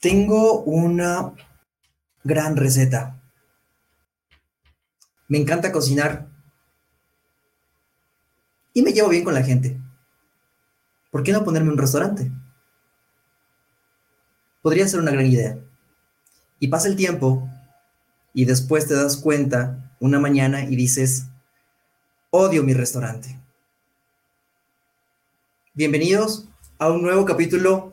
Tengo una gran receta. Me encanta cocinar y me llevo bien con la gente. ¿Por qué no ponerme un restaurante? Podría ser una gran idea. Y pasa el tiempo y después te das cuenta una mañana y dices, odio mi restaurante. Bienvenidos a un nuevo capítulo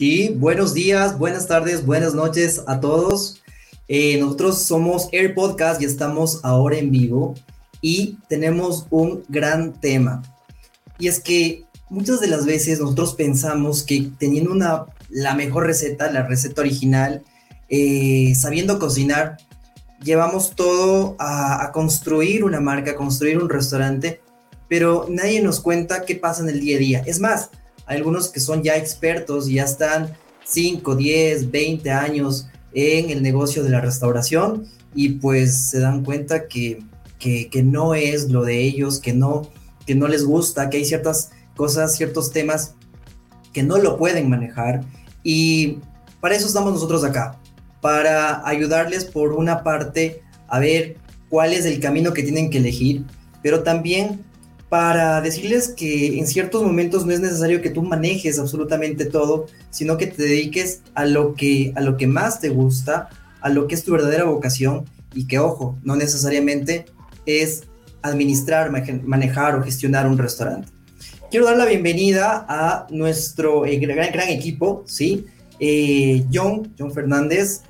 Y buenos días, buenas tardes, buenas noches a todos. Eh, nosotros somos Air Podcast y estamos ahora en vivo y tenemos un gran tema. Y es que muchas de las veces nosotros pensamos que teniendo una, la mejor receta, la receta original, eh, sabiendo cocinar, llevamos todo a, a construir una marca, a construir un restaurante, pero nadie nos cuenta qué pasa en el día a día. Es más, algunos que son ya expertos y ya están 5, 10, 20 años en el negocio de la restauración y pues se dan cuenta que, que, que, no es lo de ellos, que no, que no les gusta, que hay ciertas cosas, ciertos temas que no lo pueden manejar. Y para eso estamos nosotros acá, para ayudarles por una parte a ver cuál es el camino que tienen que elegir, pero también para decirles que en ciertos momentos no es necesario que tú manejes absolutamente todo, sino que te dediques a lo que, a lo que más te gusta, a lo que es tu verdadera vocación y que, ojo, no necesariamente es administrar, manejar o gestionar un restaurante. Quiero dar la bienvenida a nuestro eh, gran, gran, equipo, ¿sí? Eh, John, John Fernández.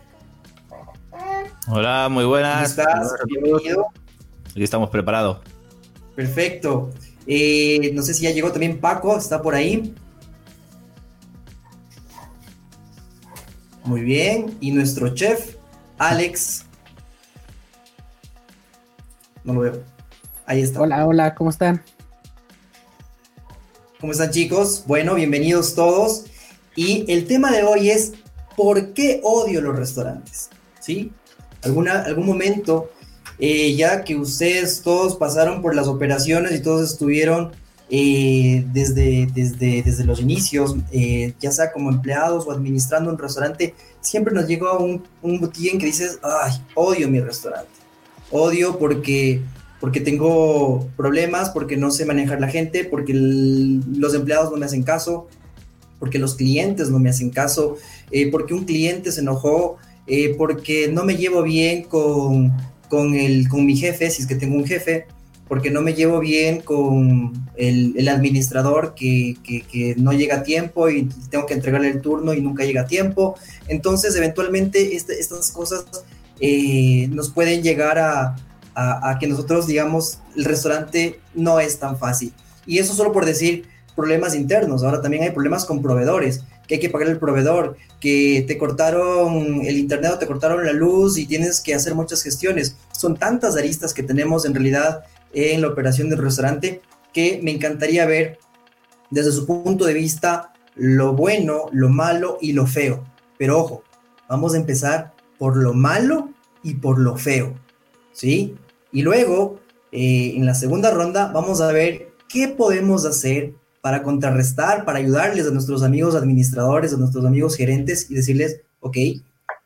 Hola, muy buenas. ¿Cómo estás? Bienvenido. Aquí estamos preparados. Perfecto. Eh, no sé si ya llegó también Paco, está por ahí. Muy bien. Y nuestro chef, Alex. No lo veo. Ahí está. Hola, hola, ¿cómo están? ¿Cómo están chicos? Bueno, bienvenidos todos. Y el tema de hoy es ¿por qué odio los restaurantes? ¿Sí? ¿Alguna, algún momento eh, ya que ustedes todos pasaron por las operaciones y todos estuvieron eh, desde, desde, desde los inicios, eh, ya sea como empleados o administrando un restaurante, siempre nos llegó un, un botín que dices, ay, odio mi restaurante, odio porque, porque tengo problemas, porque no sé manejar la gente, porque los empleados no me hacen caso, porque los clientes no me hacen caso, porque un cliente se enojó, porque no me llevo bien con con, el, con mi jefe, si es que tengo un jefe, porque no me llevo bien con el, el administrador que, que, que, no llega a tiempo y tengo que entregarle el turno y nunca llega a tiempo. Entonces, eventualmente, este, estas cosas eh, nos pueden llegar a, a, a, que nosotros, digamos, el restaurante no es tan fácil. Y eso solo por decir problemas internos. Ahora también hay problemas con proveedores que hay que pagar el proveedor, que te cortaron el internet o te cortaron la luz y tienes que hacer muchas gestiones. Son tantas aristas que tenemos en realidad en la operación del restaurante que me encantaría ver desde su punto de vista lo bueno, lo malo y lo feo. Pero ojo, vamos a empezar por lo malo y por lo feo, ¿sí? Y luego, eh, en la segunda ronda, vamos a ver qué podemos hacer para contrarrestar, para ayudarles a nuestros amigos administradores, a nuestros amigos gerentes y decirles, ok,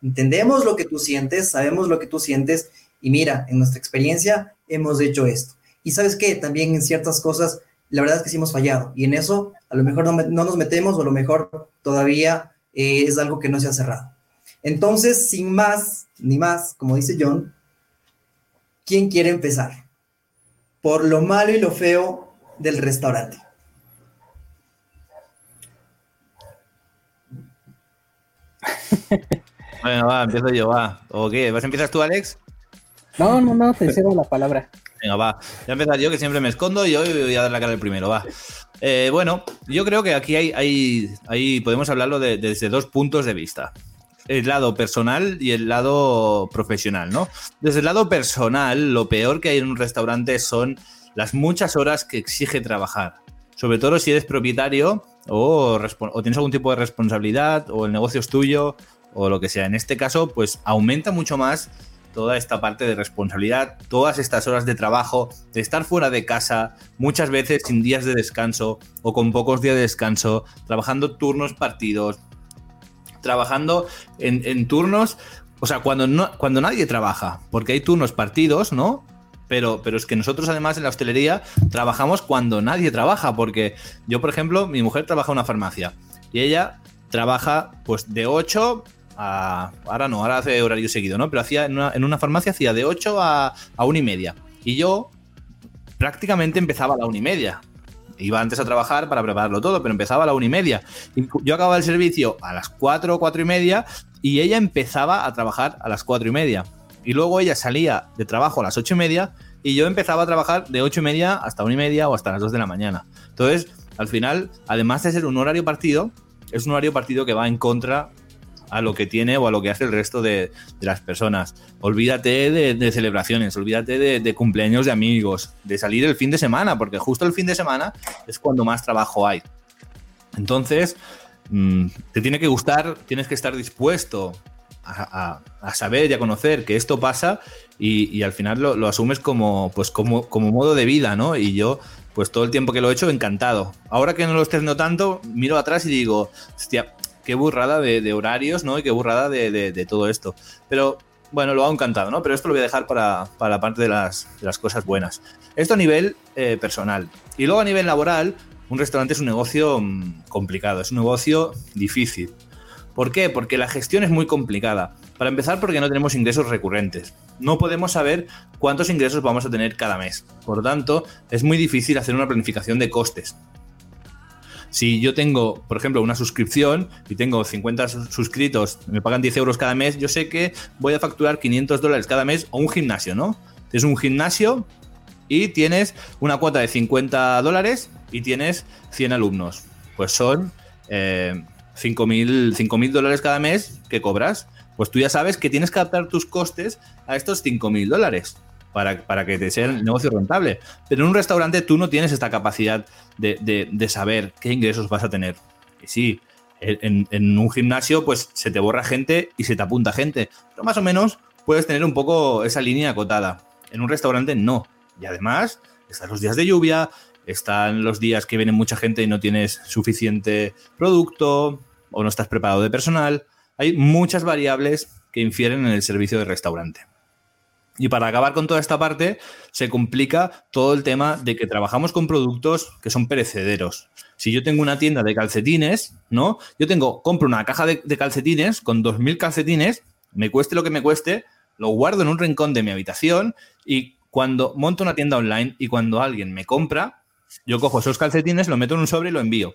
entendemos lo que tú sientes, sabemos lo que tú sientes y mira, en nuestra experiencia hemos hecho esto. Y sabes qué, también en ciertas cosas, la verdad es que sí hemos fallado y en eso a lo mejor no, no nos metemos o a lo mejor todavía eh, es algo que no se ha cerrado. Entonces, sin más ni más, como dice John, ¿quién quiere empezar? Por lo malo y lo feo del restaurante. Bueno, va, empiezo yo, va. ¿O qué? ¿Vas empiezas tú, Alex? No, no, no, te cedo la palabra. Venga, va. Voy a empezar yo, que siempre me escondo, y hoy voy a dar la cara el primero, va. Eh, bueno, yo creo que aquí hay, hay, hay podemos hablarlo de- desde dos puntos de vista. El lado personal y el lado profesional, ¿no? Desde el lado personal, lo peor que hay en un restaurante son las muchas horas que exige trabajar. Sobre todo si eres propietario o, tienes algún tipo de responsabilidad o el negocio es tuyo o lo que sea. En este caso, pues aumenta mucho más toda esta parte de responsabilidad, todas estas horas de trabajo, de estar fuera de casa, muchas veces sin días de descanso o con pocos días de descanso, trabajando turnos partidos, trabajando en, en turnos, o sea, cuando, no, cuando nadie trabaja, porque hay turnos partidos, ¿no? Pero, pero es que nosotros además en la hostelería trabajamos cuando nadie trabaja, porque yo, por ejemplo, mi mujer trabaja en una farmacia y ella trabaja pues de 8 a... Ahora no, ahora hace horario seguido, ¿no? Pero hacía en una, una farmacia hacía de 8 a, a 1 y media. Y yo prácticamente empezaba a la 1 y media. Iba antes a trabajar para prepararlo todo, pero empezaba a la 1 y media. Yo acababa el servicio a las 4 o 4 y media y ella empezaba a trabajar a las 4 y media. Y luego ella salía de trabajo a las 8 y media y yo empezaba a trabajar de 8 y media hasta 1 y media o hasta las 2 de la mañana. Entonces, al final, además de ser un horario partido, es un horario partido que va en contra a lo que tiene o a lo que hace el resto de, de las personas. Olvídate de, celebraciones, olvídate de, de cumpleaños de amigos, de salir el fin de semana, porque justo el fin de semana es cuando más trabajo hay. Entonces, mm, te tiene que gustar, tienes que estar dispuesto a, saber y a conocer que esto pasa y, al final lo, lo asumes como, pues como, como modo de vida, ¿no? Y yo, pues todo el tiempo que lo he hecho, encantado. Ahora que no lo estoy haciendo tanto, miro atrás y digo, hostia, qué burrada de, de horarios, ¿no? Y qué burrada de, de- de todo esto. Pero bueno, lo hago encantado, ¿no? Pero esto lo voy a dejar para, para la parte de las, de las cosas buenas. Esto a nivel eh, personal. Y luego a nivel laboral, un restaurante es un negocio mm, complicado, es un negocio difícil. ¿Por qué? Porque la gestión es muy complicada. Para empezar, porque no tenemos ingresos recurrentes. No podemos saber cuántos ingresos vamos a tener cada mes. Por lo tanto, es muy difícil hacer una planificación de costes. Si yo tengo, por ejemplo, una suscripción y tengo 50 sus- suscritos, me pagan 10 euros cada mes, yo sé que voy a facturar 500 dólares cada mes o un gimnasio, ¿no? Es un gimnasio y tienes una cuota de 50 dólares y tienes 100 alumnos. Pues son eh, 5.000 5.000 dólares cada mes que cobras. Pues tú ya sabes que tienes que adaptar tus costes a estos 5.000 dólares para, para que te sea el negocio rentable. Pero en un restaurante tú no tienes esta capacidad de, de- de saber qué ingresos vas a tener. Y sí, en, en un gimnasio pues se te borra gente y se te apunta gente. Pero más o menos puedes tener un poco esa línea acotada. En un restaurante no. Y además están los días de lluvia, están los días que viene mucha gente y no tienes suficiente producto o no estás preparado de personal. Hay muchas variables que infieren en el servicio de restaurante. Y para acabar con toda esta parte, se complica todo el tema de que trabajamos con productos que son perecederos. Si yo tengo una tienda de calcetines, ¿no? Yo tengo, compro una caja de, de calcetines con 2.000 calcetines, me cueste lo que me cueste, lo guardo en un rincón de mi habitación y cuando monto una tienda online y cuando alguien me compra, yo cojo esos calcetines, lo meto en un sobre y lo envío.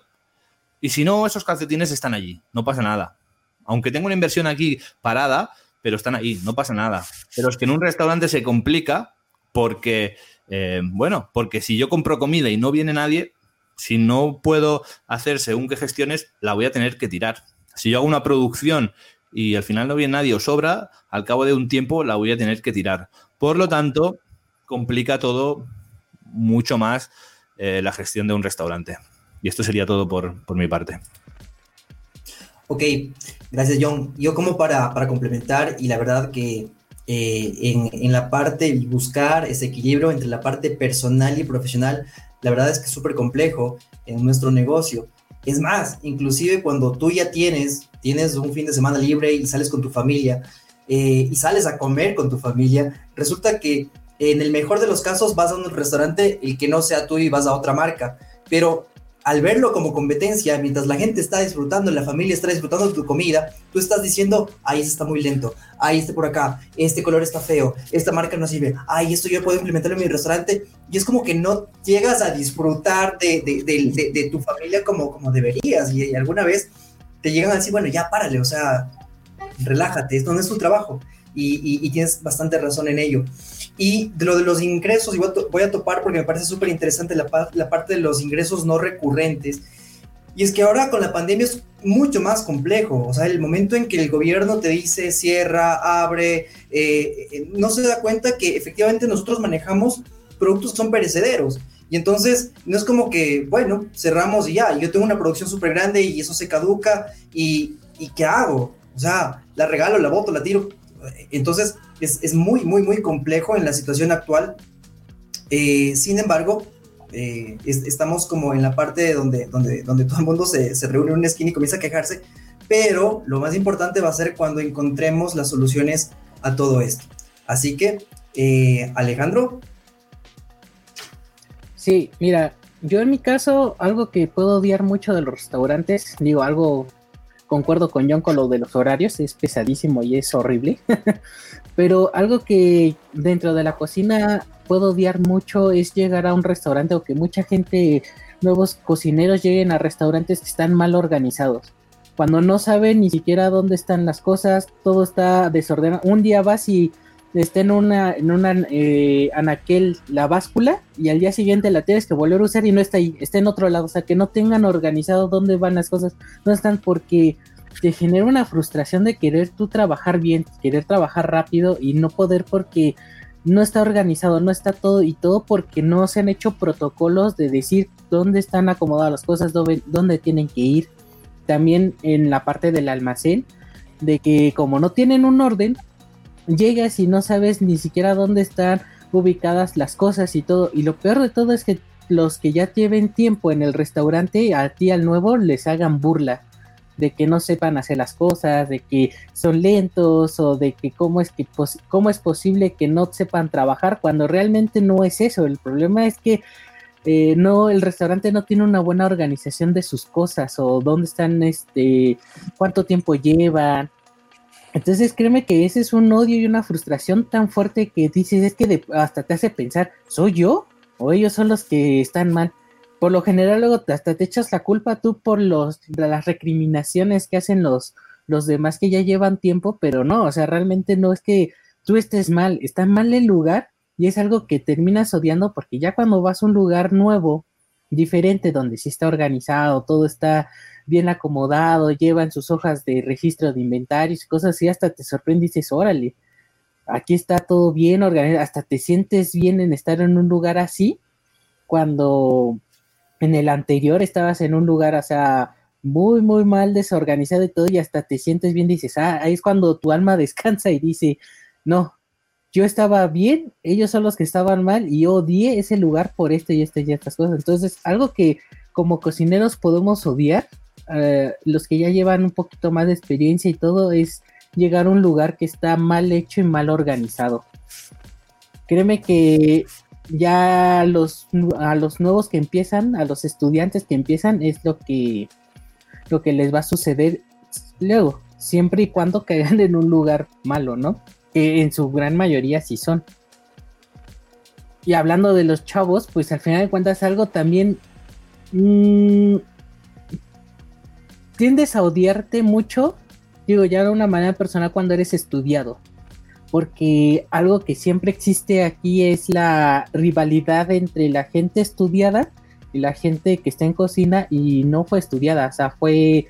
Y si no, esos calcetines están allí, no pasa nada. Aunque tengo una inversión aquí parada, pero están ahí, no pasa nada. Pero es que en un restaurante se complica porque, eh, bueno, porque si yo compro comida y no viene nadie, si no puedo hacer según qué gestiones, la voy a tener que tirar. Si yo hago una producción y al final no viene nadie o sobra, al cabo de un tiempo la voy a tener que tirar. Por lo tanto, complica todo mucho más eh, la gestión de un restaurante. Y esto sería todo por, por mi parte. Ok, gracias John. Yo como para, para complementar y la verdad que eh, en, en la parte buscar ese equilibrio entre la parte personal y profesional, la verdad es que es súper complejo en nuestro negocio. Es más, inclusive cuando tú ya tienes, tienes un fin de semana libre y sales con tu familia eh, y sales a comer con tu familia, resulta que en el mejor de los casos vas a un restaurante el que no sea tú y vas a otra marca, pero al verlo como competencia, mientras la gente está disfrutando, la familia está disfrutando tu comida, tú estás diciendo, ay, este está muy lento, ay, este por acá, este color está feo, esta marca no sirve, ay, esto yo puedo implementarlo en mi restaurante, y es como que no llegas a disfrutar de, de, tu familia como, como deberías, y, alguna vez te llegan a decir, bueno, ya párale, o sea, relájate, esto no es tu trabajo. Y, tienes bastante razón en ello. Y de lo de los ingresos, y voy a, topar porque me parece súper interesante la, la parte de los ingresos no recurrentes. Y es que ahora con la pandemia es mucho más complejo. O sea, el momento en que el gobierno te dice cierra, abre, eh, eh, no se da cuenta que efectivamente nosotros manejamos productos que son perecederos. Y entonces no es como que, bueno, cerramos y ya, yo tengo una producción súper grande y eso se caduca y, y ¿qué hago? O sea, la regalo, la boto, la tiro. Entonces es, es muy, muy, muy complejo en la situación actual. Eh, sin embargo, eh, estamos como en la parte donde, donde, donde todo el mundo se, se reúne en una esquina y comienza a quejarse, pero lo más importante va a ser cuando encontremos las soluciones a todo esto. Así que, eh, Alejandro. Sí, mira, yo en mi caso, algo que puedo odiar mucho de los restaurantes, digo, algo concuerdo con John con lo de los horarios, es pesadísimo y es horrible. Pero algo que dentro de la cocina puedo odiar mucho es llegar a un restaurante o que mucha gente, nuevos cocineros lleguen a restaurantes que están mal organizados. Cuando no saben ni siquiera dónde están las cosas, todo está desordenado. Un día vas y está en una, en una eh, anaquel la báscula y al día siguiente la tienes que volver a usar y no está ahí, está en otro lado. O sea, que no tengan organizado dónde van las cosas, no están porque te genera una frustración de querer tú trabajar bien, querer trabajar rápido y no poder porque no está organizado, no está todo y todo porque no se han hecho protocolos de decir dónde están acomodadas las cosas, dónde, dónde tienen que ir. También en la parte del almacén, de que como no tienen un orden, llegas y no sabes ni siquiera dónde están ubicadas las cosas y todo. Y lo peor de todo es que los que ya lleven tiempo en el restaurante, a ti al nuevo, les hagan burla de que no sepan hacer las cosas, de que son lentos o de que cómo es que cómo es posible que no sepan trabajar cuando realmente no es eso. El problema es que eh, no el restaurante no tiene una buena organización de sus cosas o dónde están, este, cuánto tiempo llevan entonces créeme que ese es un odio y una frustración tan fuerte que dices, es que hasta te hace pensar, ¿soy yo? ¿O ellos son los que están mal? Por lo general luego hasta te echas la culpa tú por los, las recriminaciones que hacen los, los demás que ya llevan tiempo, pero no, o sea, realmente no es que tú estés mal, está mal el lugar y es algo que terminas odiando porque ya cuando vas a un lugar nuevo, diferente, donde sí está organizado, todo está bien acomodado, llevan sus hojas de registro de inventarios y cosas así, hasta te sorprende y dices, órale, aquí está todo bien organizado, hasta te sientes bien en estar en un lugar así, cuando en el anterior estabas en un lugar, o sea, muy, muy mal desorganizado y todo, y hasta te sientes bien, dices, ah, ahí es cuando tu alma descansa y dice, no, yo estaba bien, ellos son los que estaban mal y odié ese lugar por esto y esto y estas cosas. Entonces, algo que como cocineros podemos odiar eh, los que ya llevan un poquito más de experiencia y todo, es llegar a un lugar que está mal hecho y mal organizado. Créeme que ya los, a los nuevos que empiezan, a los estudiantes que empiezan, es lo que, lo que les va a suceder luego, siempre y cuando caigan en un lugar malo, ¿no? Que en su gran mayoría sí son. Y hablando de los chavos, pues al final de cuentas algo también mmm, tiendes a odiarte mucho, digo ya de una manera personal cuando eres estudiado. Porque algo que siempre existe aquí es la rivalidad entre la gente estudiada y la gente que está en cocina y no fue estudiada, o sea, fue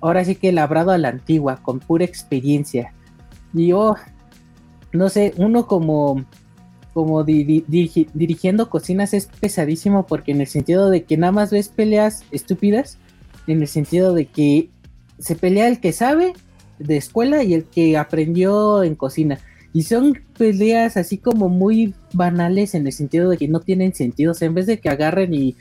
ahora sí que labrado a la antigua, con pura experiencia. Y yo, no sé, uno como, como dirigiendo cocinas es pesadísimo porque en el sentido de que nada más ves peleas estúpidas en el sentido de que se pelea el que sabe de escuela y el que aprendió en cocina. Y son peleas así como muy banales en el sentido de que no tienen sentido. O sea, en vez de que agarren y,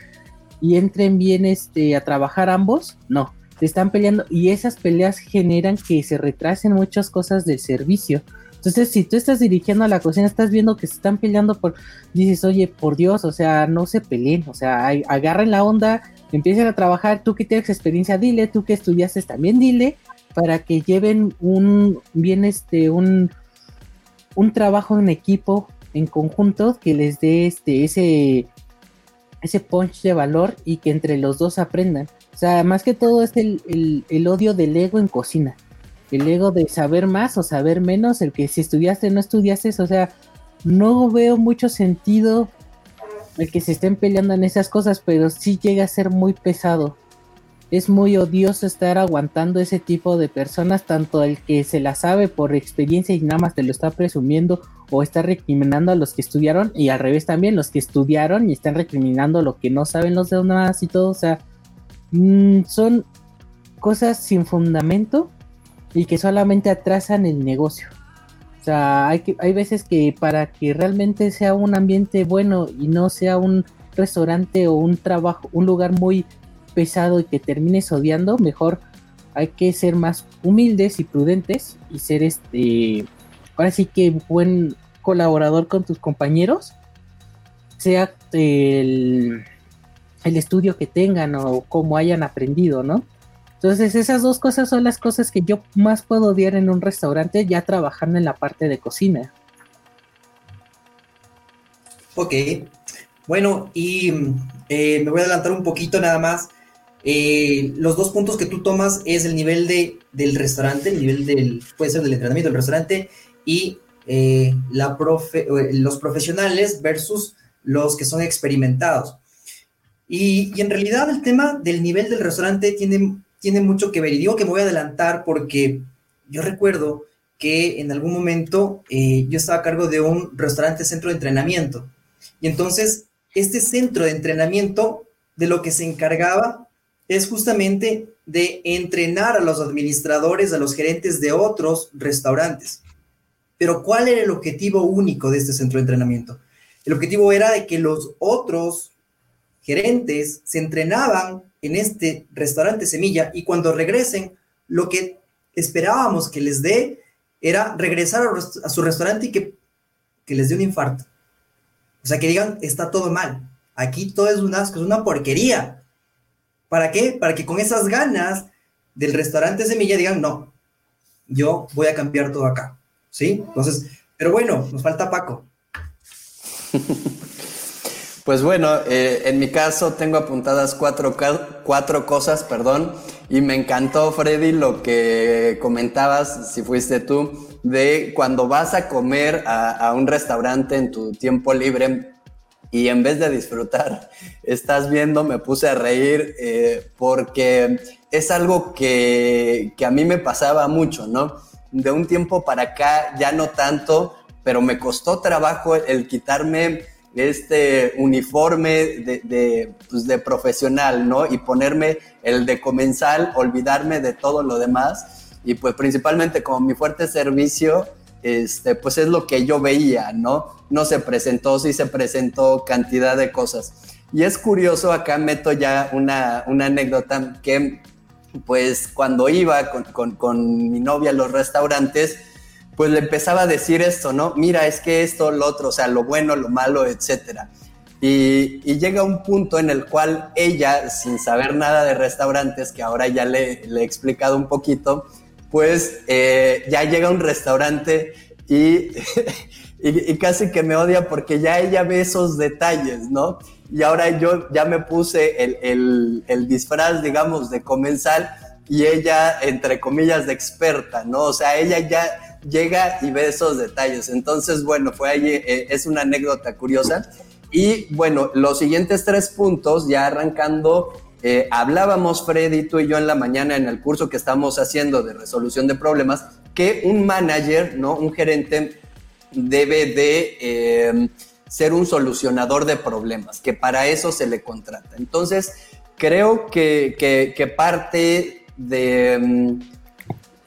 entren bien este, a trabajar ambos, no. Se están peleando y esas peleas generan que se retrasen muchas cosas del servicio. Entonces, si tú estás dirigiendo a la cocina, estás viendo que se están peleando por, dices, oye, por Dios, o sea, no se peleen, o sea, agarren la onda, empiecen a trabajar, tú que tienes experiencia, dile, tú que estudiaste también dile, para que lleven un bien este un, un trabajo en equipo en conjunto que les dé este ese ese punch de valor y que entre los dos aprendan. O sea, más que todo es el, el, odio del ego en cocina. El ego de saber más o saber menos, el que si estudiaste no estudiaste, o sea, no veo mucho sentido el que se estén peleando en esas cosas, pero sí llega a ser muy pesado. Es muy odioso estar aguantando ese tipo de personas, tanto el que se la sabe por experiencia y nada más te lo está presumiendo o está recriminando a los que estudiaron y al revés también los que estudiaron y están recriminando lo que no saben los demás y todo, o sea, mm, son cosas sin fundamento y que solamente atrasan el negocio. O sea, hay, que, hay veces que para que realmente sea un ambiente bueno y no sea un restaurante o un trabajo, un lugar muy pesado y que termines odiando, mejor hay que ser más humildes y prudentes y ser este, ahora sí que buen colaborador con tus compañeros, sea el, el estudio que tengan o cómo hayan aprendido, ¿no? Entonces esas dos cosas son las cosas que yo más puedo odiar en un restaurante ya trabajando en la parte de cocina. Ok, bueno, y eh, me voy a adelantar un poquito nada más. Eh, los dos puntos que tú tomas es el nivel de, del restaurante, el nivel del, puede ser del entrenamiento del restaurante y eh, la los profesionales versus los que son experimentados. Y, en realidad el tema del nivel del restaurante tiene tiene mucho que ver. Y digo que me voy a adelantar porque yo recuerdo que en algún momento eh, yo estaba a cargo de un restaurante centro de entrenamiento. Y entonces, este centro de entrenamiento de lo que se encargaba es justamente de entrenar a los administradores, a los gerentes de otros restaurantes. Pero ¿cuál era el objetivo único de este centro de entrenamiento? El objetivo era de que los otros gerentes se entrenaban en este restaurante Semilla y cuando regresen, lo que esperábamos que les dé era regresar a, su restaurante y que, que, les dé un infarto. O sea, que digan, está todo mal. Aquí todo es un asco, es una porquería. ¿Para qué? Para que con esas ganas del restaurante Semilla digan, no, yo voy a cambiar todo acá. ¿Sí? Entonces, pero bueno, nos falta Paco. Pues bueno, eh, en mi caso tengo apuntadas cuatro, cuatro cosas, perdón, y me encantó, Freddy, lo que comentabas, si fuiste tú, de cuando vas a comer a, un restaurante en tu tiempo libre y en vez de disfrutar, estás viendo, me puse a reír eh, porque es algo que, que a mí me pasaba mucho, ¿no? De un tiempo para acá ya no tanto, pero me costó trabajo el quitarme este uniforme de, pues, de, profesional, ¿no? Y ponerme el de comensal, olvidarme de todo lo demás. Y pues principalmente como mi fuerte servicio, este, pues es lo que yo veía, ¿no? No se presentó, sí se presentó cantidad de cosas. Y es curioso, acá meto ya una, una anécdota que pues cuando iba con, con, con mi novia a los restaurantes, pues le empezaba a decir esto, ¿no? Mira, es que esto, lo otro, o sea, lo bueno, lo malo, etcétera. Y, llega un punto en el cual ella, sin saber nada de restaurantes, que ahora ya le, he explicado un poquito, pues eh, ya llega a un restaurante y, y, casi que me odia porque ya ella ve esos detalles, ¿no? Y ahora yo ya me puse el, el disfraz, digamos, de comensal y ella, entre comillas, de experta, ¿no? O sea, ella ya llega y ve esos detalles. Entonces, bueno, fue ahí, eh, es una anécdota curiosa. Y bueno, los siguientes tres puntos, ya arrancando, eh, hablábamos Freddy, tú y yo en la mañana en el curso que estamos haciendo de resolución de problemas, que un manager, ¿no? Un gerente debe de em, ser un solucionador de problemas, que para eso se le contrata. Entonces, creo que, que parte de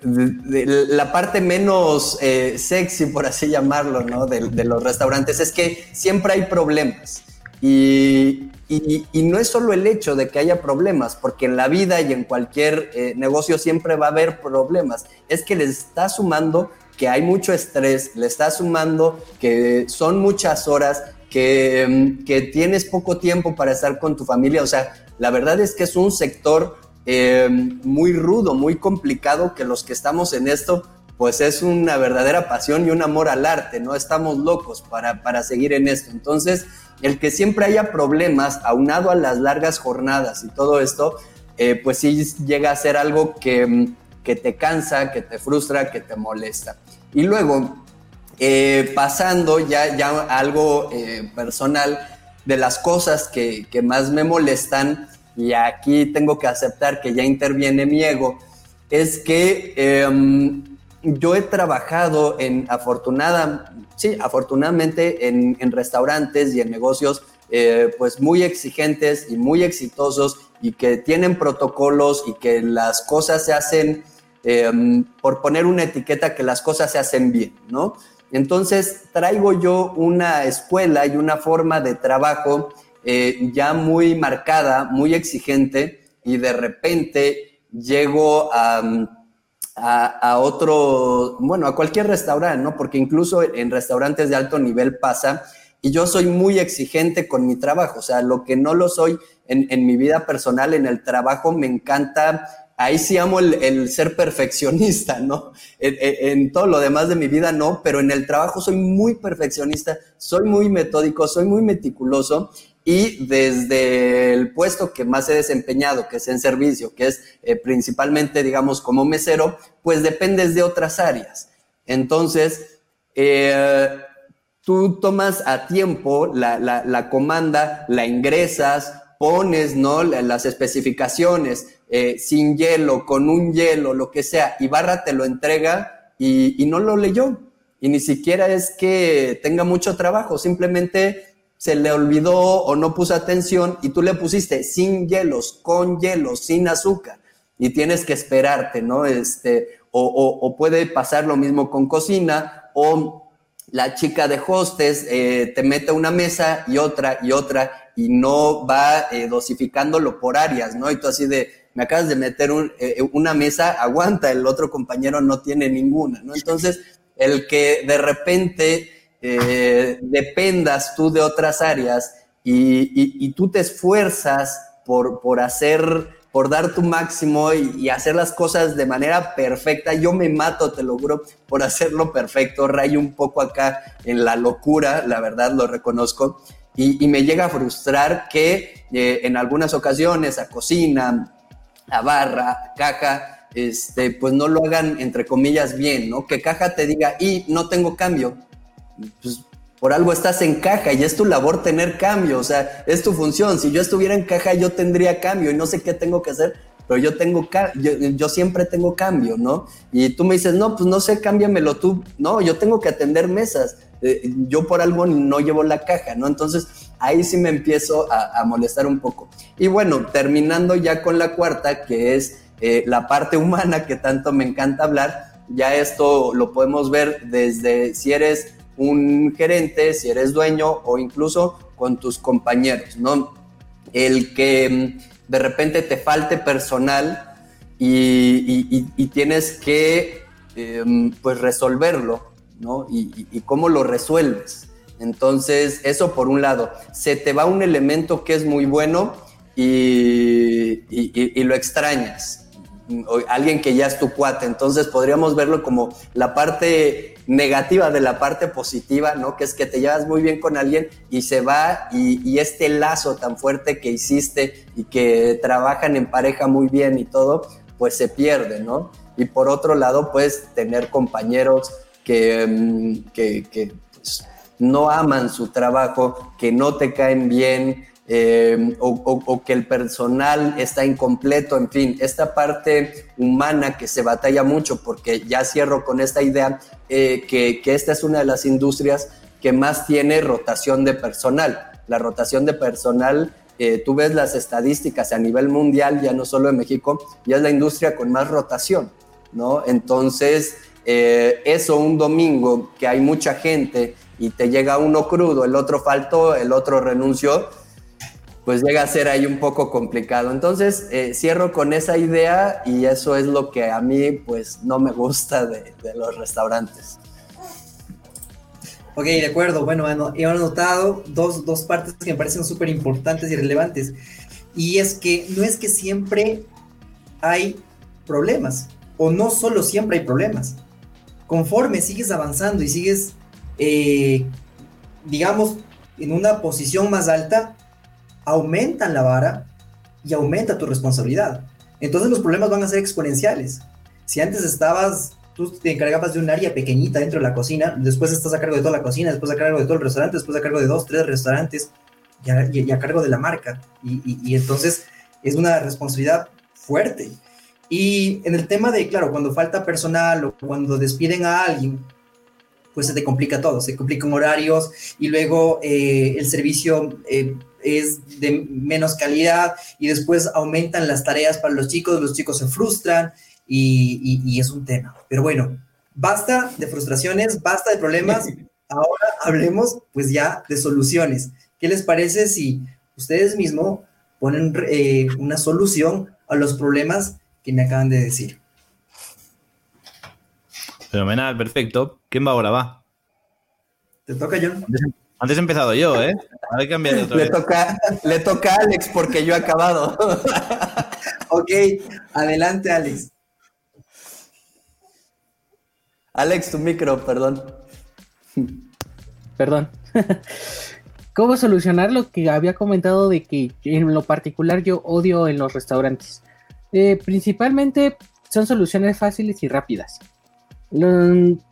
em, de, la parte menos eh, sexy, por así llamarlo, ¿no? De, los restaurantes es que siempre hay problemas. Y, y, no es solo el hecho de que haya problemas, porque en la vida y en cualquier eh, negocio siempre va a haber problemas. Es que le está sumando que hay mucho estrés, le está sumando que son muchas horas, que, mm, que tienes poco tiempo para estar con tu familia. O sea, la verdad es que es un sector eh, muy rudo, muy complicado, que los que estamos en esto, pues es una verdadera pasión y un amor al arte, ¿no? Estamos locos para, para seguir en esto. Entonces, el que siempre haya problemas, aunado a las largas jornadas y todo esto, eh, pues sí llega a ser algo que, que te cansa, que te frustra, que te molesta. Y luego, eh, pasando ya, ya a algo eh, personal, de las cosas que, que, más me molestan, y aquí tengo que aceptar que ya interviene mi ego, es que em, yo he trabajado en afortunada, sí, afortunadamente en, en restaurantes y en negocios eh, pues muy exigentes y muy exitosos y que tienen protocolos y que las cosas se hacen, em, por poner una etiqueta, que las cosas se hacen bien, ¿no? Entonces traigo yo una escuela y una forma de trabajo eh, ya muy marcada, muy exigente y de repente llego a, a, otro, bueno, a cualquier restaurante, ¿no? Porque incluso en restaurantes de alto nivel pasa y yo soy muy exigente con mi trabajo, o sea, lo que no lo soy en, en mi vida personal, en el trabajo, me encanta ahí sí amo el, ser perfeccionista, ¿no? En, todo lo demás de mi vida no, pero en el trabajo soy muy perfeccionista, soy muy metódico, soy muy meticuloso y desde el puesto que más he desempeñado, que es en servicio, que es eh, principalmente, digamos, como mesero, pues dependes de otras áreas. Entonces, eh, tú tomas a tiempo la, la comanda, la ingresas, pones, ¿no? Las especificaciones, eh, sin hielo, con un hielo, lo que sea, y Barra te lo entrega y, no lo leyó. Y ni siquiera es que tenga mucho trabajo, simplemente se le olvidó o no puso atención y tú le pusiste sin hielos, con hielos, sin azúcar y tienes que esperarte, ¿no? Este, o, puede pasar lo mismo con cocina o la chica de hostes eh, te mete una mesa y otra y otra y no va eh, dosificándolo por áreas, ¿no? Y tú así de, me acabas de meter eh, eh, una mesa, aguanta, el otro compañero no tiene ninguna, ¿no? Entonces, el que de repente eh, dependas tú de otras áreas y, tú te esfuerzas por, por hacer, por dar tu máximo y, hacer las cosas de manera perfecta, yo me mato, te lo juro, por hacerlo perfecto, rayo un poco acá en la locura, la verdad lo reconozco. Y, me llega a frustrar que en algunas ocasiones a cocina, a barra, a caja, este, pues no lo hagan entre comillas bien, ¿no? Que caja te diga, y no tengo cambio. Pues por algo estás en caja y es tu labor tener cambio, o sea, es tu función. Si yo estuviera en caja, yo tendría cambio y no sé qué tengo que hacer, pero yo tengo yo, yo siempre tengo cambio, ¿no? Y tú me dices, no, pues no sé, cámbiamelo tú. No, yo tengo que atender mesas. Eh, yo por algo no llevo la caja, ¿no? Entonces, ahí sí me empiezo a, molestar un poco. Y bueno, terminando ya con la cuarta, que es eh, la parte humana que tanto me encanta hablar, ya esto lo podemos ver desde si eres un gerente, si eres dueño o incluso con tus compañeros, ¿no? El que mm, de repente te falte personal y, tienes que em, pues resolverlo, ¿no? y cómo lo resuelves. Entonces, eso por un lado, se te va un elemento que es muy bueno y, lo extrañas. alguien que ya es tu cuate. Entonces podríamos verlo como la parte negativa de la parte positiva, ¿no? Que es que te llevas muy bien con alguien y se va y, este lazo tan fuerte que hiciste y que trabajan en pareja muy bien y todo, pues se pierde, ¿no? Y por otro lado, pues tener compañeros que, mm, que pues, no aman su trabajo, que no te caen bien eh, o, que el personal está incompleto, en fin, esta parte humana que se batalla mucho, porque ya cierro con esta idea, eh, que, esta es una de las industrias que más tiene rotación de personal. La rotación de personal eh, tú ves las estadísticas a nivel mundial, ya no solo en México, ya es la industria con más rotación, ¿no? Entonces, eso un domingo que hay mucha gente y te llega uno crudo, el otro faltó, el otro renunció, pues llega a ser ahí un poco complicado. Entonces, eh, cierro con esa idea y eso es lo que a mí pues no me gusta de, los restaurantes. Ok, de acuerdo. Bueno, he anotado dos, dos partes que me parecen súper importantes y relevantes. Y es que no es que siempre hay problemas, o no solo siempre hay problemas. Conforme sigues avanzando y sigues eh, digamos, en una posición más alta, aumentan la vara y aumenta tu responsabilidad. Entonces los problemas van a ser exponenciales. Si antes estabas, tú te encargabas de un área pequeñita dentro de la cocina, después estás a cargo de toda la cocina, después a cargo de todo el restaurante, después a cargo de dos, tres restaurantes, y a, cargo de la marca. Y, entonces es una responsabilidad fuerte. Y en el tema de, claro, cuando falta personal o cuando despiden a alguien, pues se te complica todo, se complican horarios y luego eh, el servicio eh, es de menos calidad y después aumentan las tareas para los chicos, los chicos se frustran y, y es un tema. Pero bueno, basta de frustraciones, basta de problemas, ahora hablemos pues ya de soluciones. ¿Qué les parece si ustedes mismos ponen eh, una solución a los problemas que me acaban de decir? Fenomenal, perfecto. ¿Quién va ahora? Va. Te toca, John. Antes, he empezado yo, ¿eh? Ahora otra le Toca, le toca a Alex porque yo he acabado. ok, adelante, Alex. Alex, tu micro, perdón. Perdón. ¿Cómo solucionar lo que había comentado de que en lo particular yo odio en los restaurantes? Eh, principalmente son soluciones fáciles y rápidas.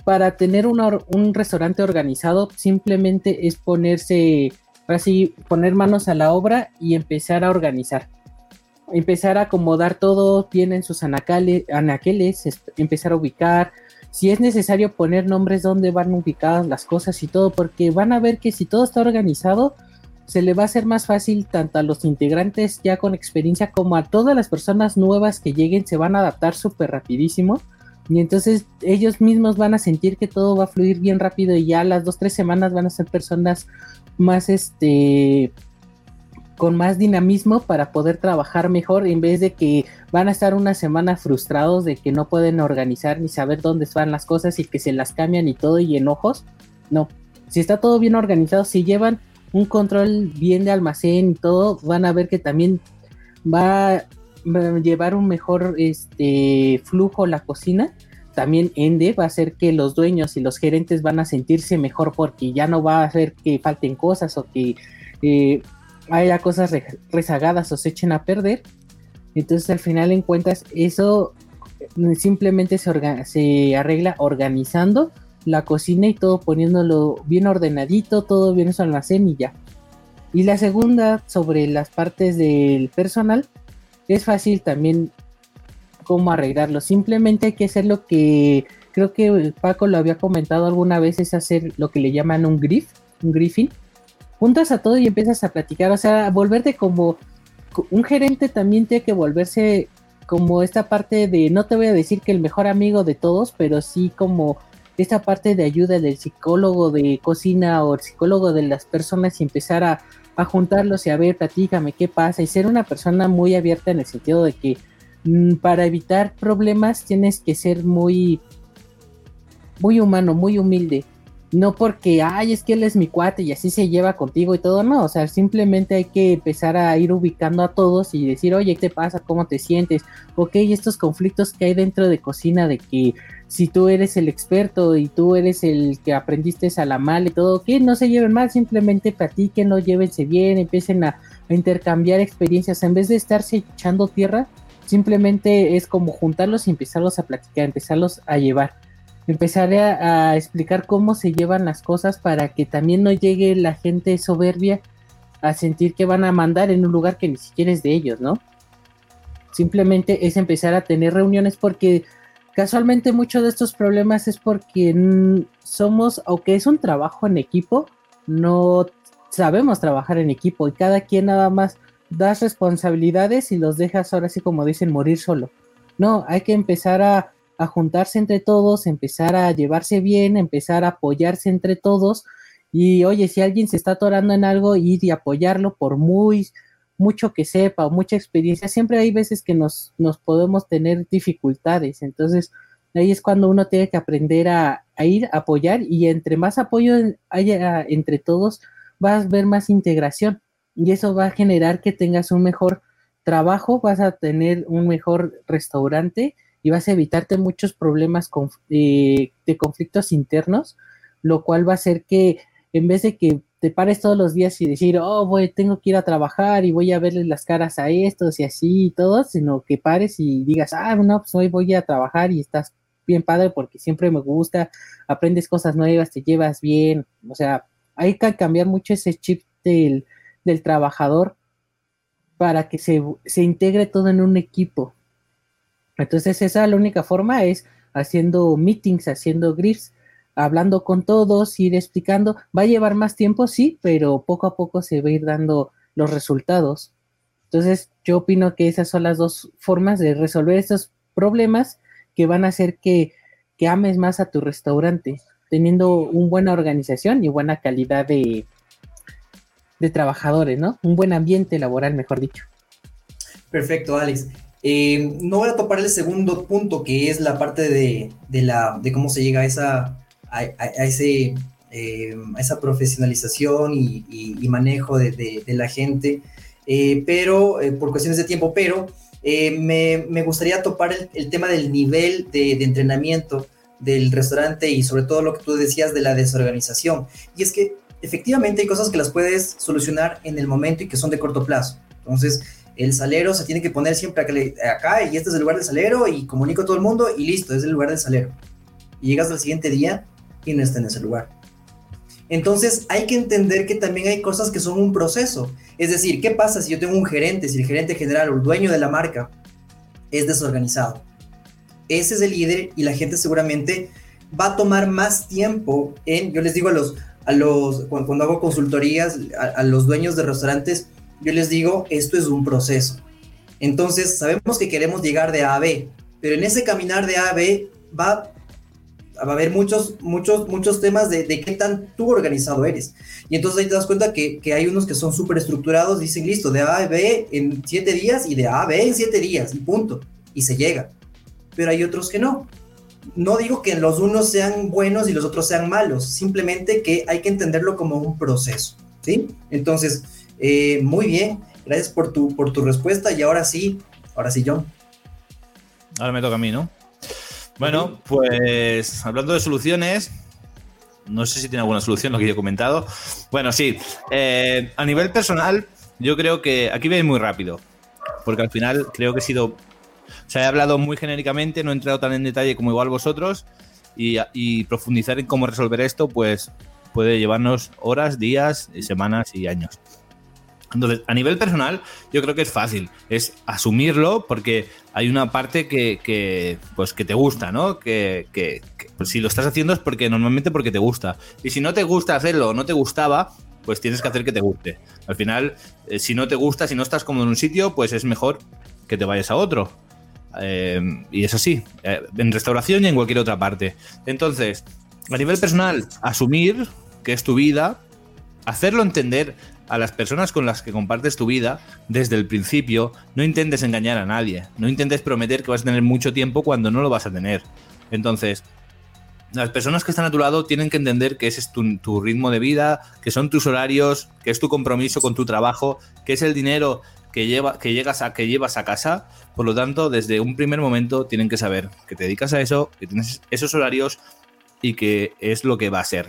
Para tener un restaurante organizado simplemente es ponerse, así, poner manos a la obra y empezar a organizar. Empezar a acomodar todo bien en sus anaqueles, empezar a ubicar, si es necesario poner nombres donde van ubicadas las cosas y todo, porque van a ver que si todo está organizado, se le va a hacer más fácil tanto a los integrantes ya con experiencia como a todas las personas nuevas que lleguen, se van a adaptar súper rapidísimo. Y entonces ellos mismos van a sentir que todo va a fluir bien rápido y ya las dos, tres semanas van a ser personas más este con más dinamismo para poder trabajar mejor en vez de que van a estar una semana frustrados de que no pueden organizar ni saber dónde van las cosas y que se las cambian y todo y enojos. No, si está todo bien organizado, si llevan un control bien de almacén y todo, van a ver que también va, llevar un mejor este, flujo la cocina. También Ende va a hacer que los dueños y los gerentes van a sentirse mejor porque ya no va a hacer que falten cosas o que eh, haya cosas rezagadas o se echen a perder. Entonces al final en cuentas eso mm, simplemente se, se arregla organizando la cocina y todo poniéndolo bien ordenadito, todo bien en su almacén y ya. Y la segunda sobre las partes del personal es fácil también cómo arreglarlo. Simplemente hay que hacer lo que creo que Paco lo había comentado alguna vez, es hacer lo que le llaman un griff, un griffin juntas a todo y empiezas a platicar, o sea, volverte como un gerente también tiene que volverse como esta parte de, no te voy a decir que el mejor amigo de todos, pero sí como esta parte de ayuda del psicólogo de cocina o el psicólogo de las personas y empezar a, a juntarlos y a ver, platícame qué pasa y ser una persona muy abierta en el sentido de que mm, para evitar problemas tienes que ser muy, muy humano, muy humilde no porque, ay, es que él es mi cuate y así se lleva contigo y todo, no, o sea, simplemente hay que empezar a ir ubicando a todos y decir, oye, ¿qué te pasa? ¿Cómo te sientes? Ok, estos conflictos que hay dentro de cocina de que si tú eres el experto y tú eres el que aprendiste a la mal y todo, que no se lleven mal, simplemente platiquen, llévense bien, empiecen a, a intercambiar experiencias, en vez de estarse echando tierra, simplemente es como juntarlos y empezarlos a platicar, empezarlos a llevar empezaré a, explicar cómo se llevan las cosas para que también no llegue la gente soberbia a sentir que van a mandar en un lugar que ni siquiera es de ellos, ¿no? Simplemente es empezar a tener reuniones porque casualmente muchos de estos problemas es porque somos, aunque es un trabajo en equipo, no sabemos trabajar en equipo y cada quien nada más das responsabilidades y los dejas ahora sí como dicen morir solo. No, hay que empezar a juntarse entre todos, empezar a llevarse bien, empezar a apoyarse entre todos. Y oye, si alguien se está atorando en algo, ir y apoyarlo por muy mucho que sepa o mucha experiencia, siempre hay veces que nos, nos podemos tener dificultades. Entonces, ahí es cuando uno tiene que aprender a, a ir a apoyar y entre más apoyo haya entre todos, vas a ver más integración y eso va a generar que tengas un mejor trabajo, vas a tener un mejor restaurante y vas a evitarte muchos problemas de conflictos internos, lo cual va a hacer que en vez de que te pares todos los días y decir, oh, voy, tengo que ir a trabajar y voy a verles las caras a estos y así y todo, sino que pares y digas, ah, no, pues hoy voy a trabajar y estás bien padre porque siempre me gusta, aprendes cosas nuevas, te llevas bien, o sea, hay que cambiar mucho ese chip del, del trabajador para que se, se integre todo en un equipo. Entonces esa la única forma es haciendo meetings, haciendo grips, hablando con todos, ir explicando. Va a llevar más tiempo, sí, pero poco a poco se va a ir dando los resultados. Entonces yo opino que esas son las dos formas de resolver estos problemas que van a hacer que, que ames más a tu restaurante, teniendo una buena organización y buena calidad de, de trabajadores, ¿no? Un buen ambiente laboral, mejor dicho. Perfecto, Alex. Eh, no voy a topar el segundo punto, que es la parte de, la, de cómo se llega a esa, a, ese, eh, a esa profesionalización y, manejo de, la gente, eh, pero por cuestiones de tiempo, pero me, me, gustaría topar el, tema del nivel de, entrenamiento del restaurante y sobre todo lo que tú decías de la desorganización. Y es que efectivamente hay cosas que las puedes solucionar en el momento y que son de corto plazo. Entonces, el salero se tiene que poner siempre acá y este es el lugar del salero y comunico a todo el mundo y listo, es el lugar del salero. Y llegas al siguiente día y no está en ese lugar. Entonces hay que entender que también hay cosas que son un proceso. Es decir, ¿qué pasa si yo tengo un gerente, si el gerente general o el dueño de la marca es desorganizado? Ese es el líder y la gente seguramente va a tomar más tiempo en, yo les digo a los, a los cuando, hago consultorías, a los dueños de restaurantes, yo les digo, esto es un proceso. Entonces, sabemos que queremos llegar de A a B, pero en ese caminar de A a B va, a haber muchos, muchos, muchos temas de, qué tan tú organizado eres. Y entonces ahí te das cuenta que, hay unos que son súper estructurados, dicen, listo, de A a B en siete días y de A a B en siete días, y punto. Y se llega. Pero hay otros que no. No digo que los unos sean buenos y los otros sean malos, simplemente que hay que entenderlo como un proceso. ¿Sí? Entonces, eh, muy bien, gracias por tu, por tu respuesta y ahora sí, ahora sí, John. Ahora me toca a mí, ¿no? Bueno, pues hablando de soluciones, no sé si tiene alguna solución lo que yo he comentado. Bueno, sí, eh, a nivel personal, yo creo que aquí veis muy rápido, porque al final creo que he sido, o sea, he hablado muy genéricamente, no he entrado tan en detalle como igual vosotros, y, y profundizar en cómo resolver esto, pues puede llevarnos horas, días, semanas y años. Entonces, a nivel personal, yo creo que es fácil, es asumirlo porque hay una parte que, pues, que te gusta, ¿no? Que, pues, si lo estás haciendo es porque normalmente porque te gusta. Y si no te gusta hacerlo o no te gustaba, pues tienes que hacer que te guste. Al final, eh, si no te gusta, si no estás cómodo en un sitio, pues es mejor que te vayas a otro. Eh, y es así, eh, en restauración y en cualquier otra parte. Entonces, a nivel personal, asumir que es tu vida, hacerlo entender a las personas con las que compartes tu vida desde el principio, no intentes engañar a nadie, no intentes prometer que vas a tener mucho tiempo cuando no lo vas a tener. Entonces, las personas que están a tu lado tienen que entender que ese es tu, ritmo de vida, que son tus horarios, que es tu compromiso con tu trabajo, que es el dinero que, lleva, que, llegas a, que llevas a casa. Por lo tanto, desde un primer momento tienen que saber que te dedicas a eso, que tienes esos horarios y que es lo que va a ser.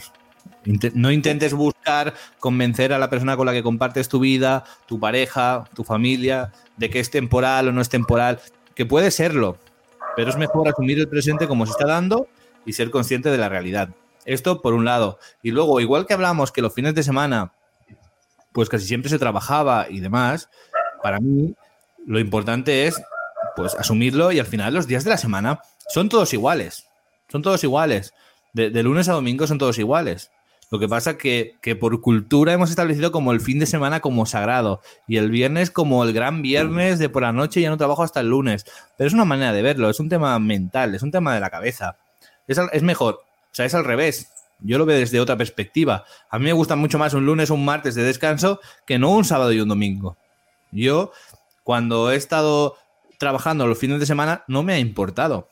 No intentes buscar convencer a la persona con la que compartes tu vida, tu pareja, tu familia, de que es temporal o no es temporal, que puede serlo, pero es mejor asumir el presente como se está dando y ser consciente de la realidad. Esto por un lado. Y luego, igual que hablamos que los fines de semana, pues casi siempre se trabajaba y demás, para mí lo importante es pues asumirlo y al final los días de la semana son todos iguales. Son todos iguales. de lunes a domingo son todos iguales. Lo que pasa que, que por cultura hemos establecido como el fin de semana como sagrado y el viernes como el gran viernes de por la noche ya no trabajo hasta el lunes. Pero es una manera de verlo, es un tema mental, es un tema de la cabeza. Es, es mejor, o sea, es al revés. Yo lo veo desde otra perspectiva. A mí me gusta mucho más un lunes o un martes de descanso que no un sábado y un domingo. Yo, cuando he estado trabajando los fines de semana, no me ha importado.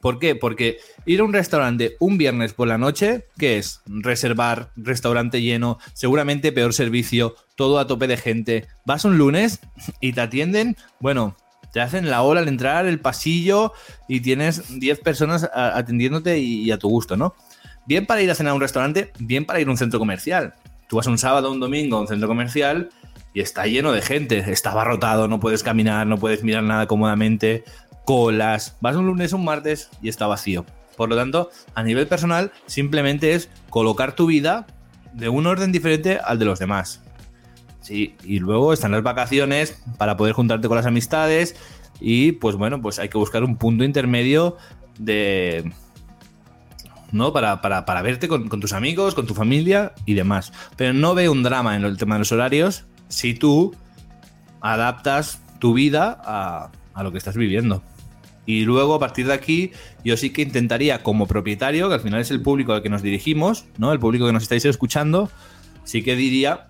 ¿Por qué? Porque ir a un restaurante un viernes por la noche, ¿qué es? Reservar, restaurante lleno, seguramente peor servicio, todo a tope de gente. Vas un lunes y te atienden, bueno, te hacen la hora al entrar, el pasillo y tienes 10 personas atendiéndote y, a tu gusto, ¿no? Bien para ir a cenar a un restaurante, bien para ir a un centro comercial. Tú vas un sábado, un domingo a un centro comercial y está lleno de gente, está abarrotado, no puedes caminar, no puedes mirar nada cómodamente, colas. Vas un lunes un martes y está vacío. Por lo tanto, a nivel personal, simplemente es colocar tu vida de un orden diferente al de los demás. Sí, y luego están las vacaciones para poder juntarte con las amistades y pues bueno, pues hay que buscar un punto intermedio de... ¿no? Para, para, verte con, tus amigos, con tu familia y demás. Pero no veo un drama en el tema de los horarios si tú adaptas tu vida a, a lo que estás viviendo. Y luego, a partir de aquí, yo sí que intentaría, como propietario, que al final es el público al que nos dirigimos, ¿no? El público que nos estáis escuchando, sí que diría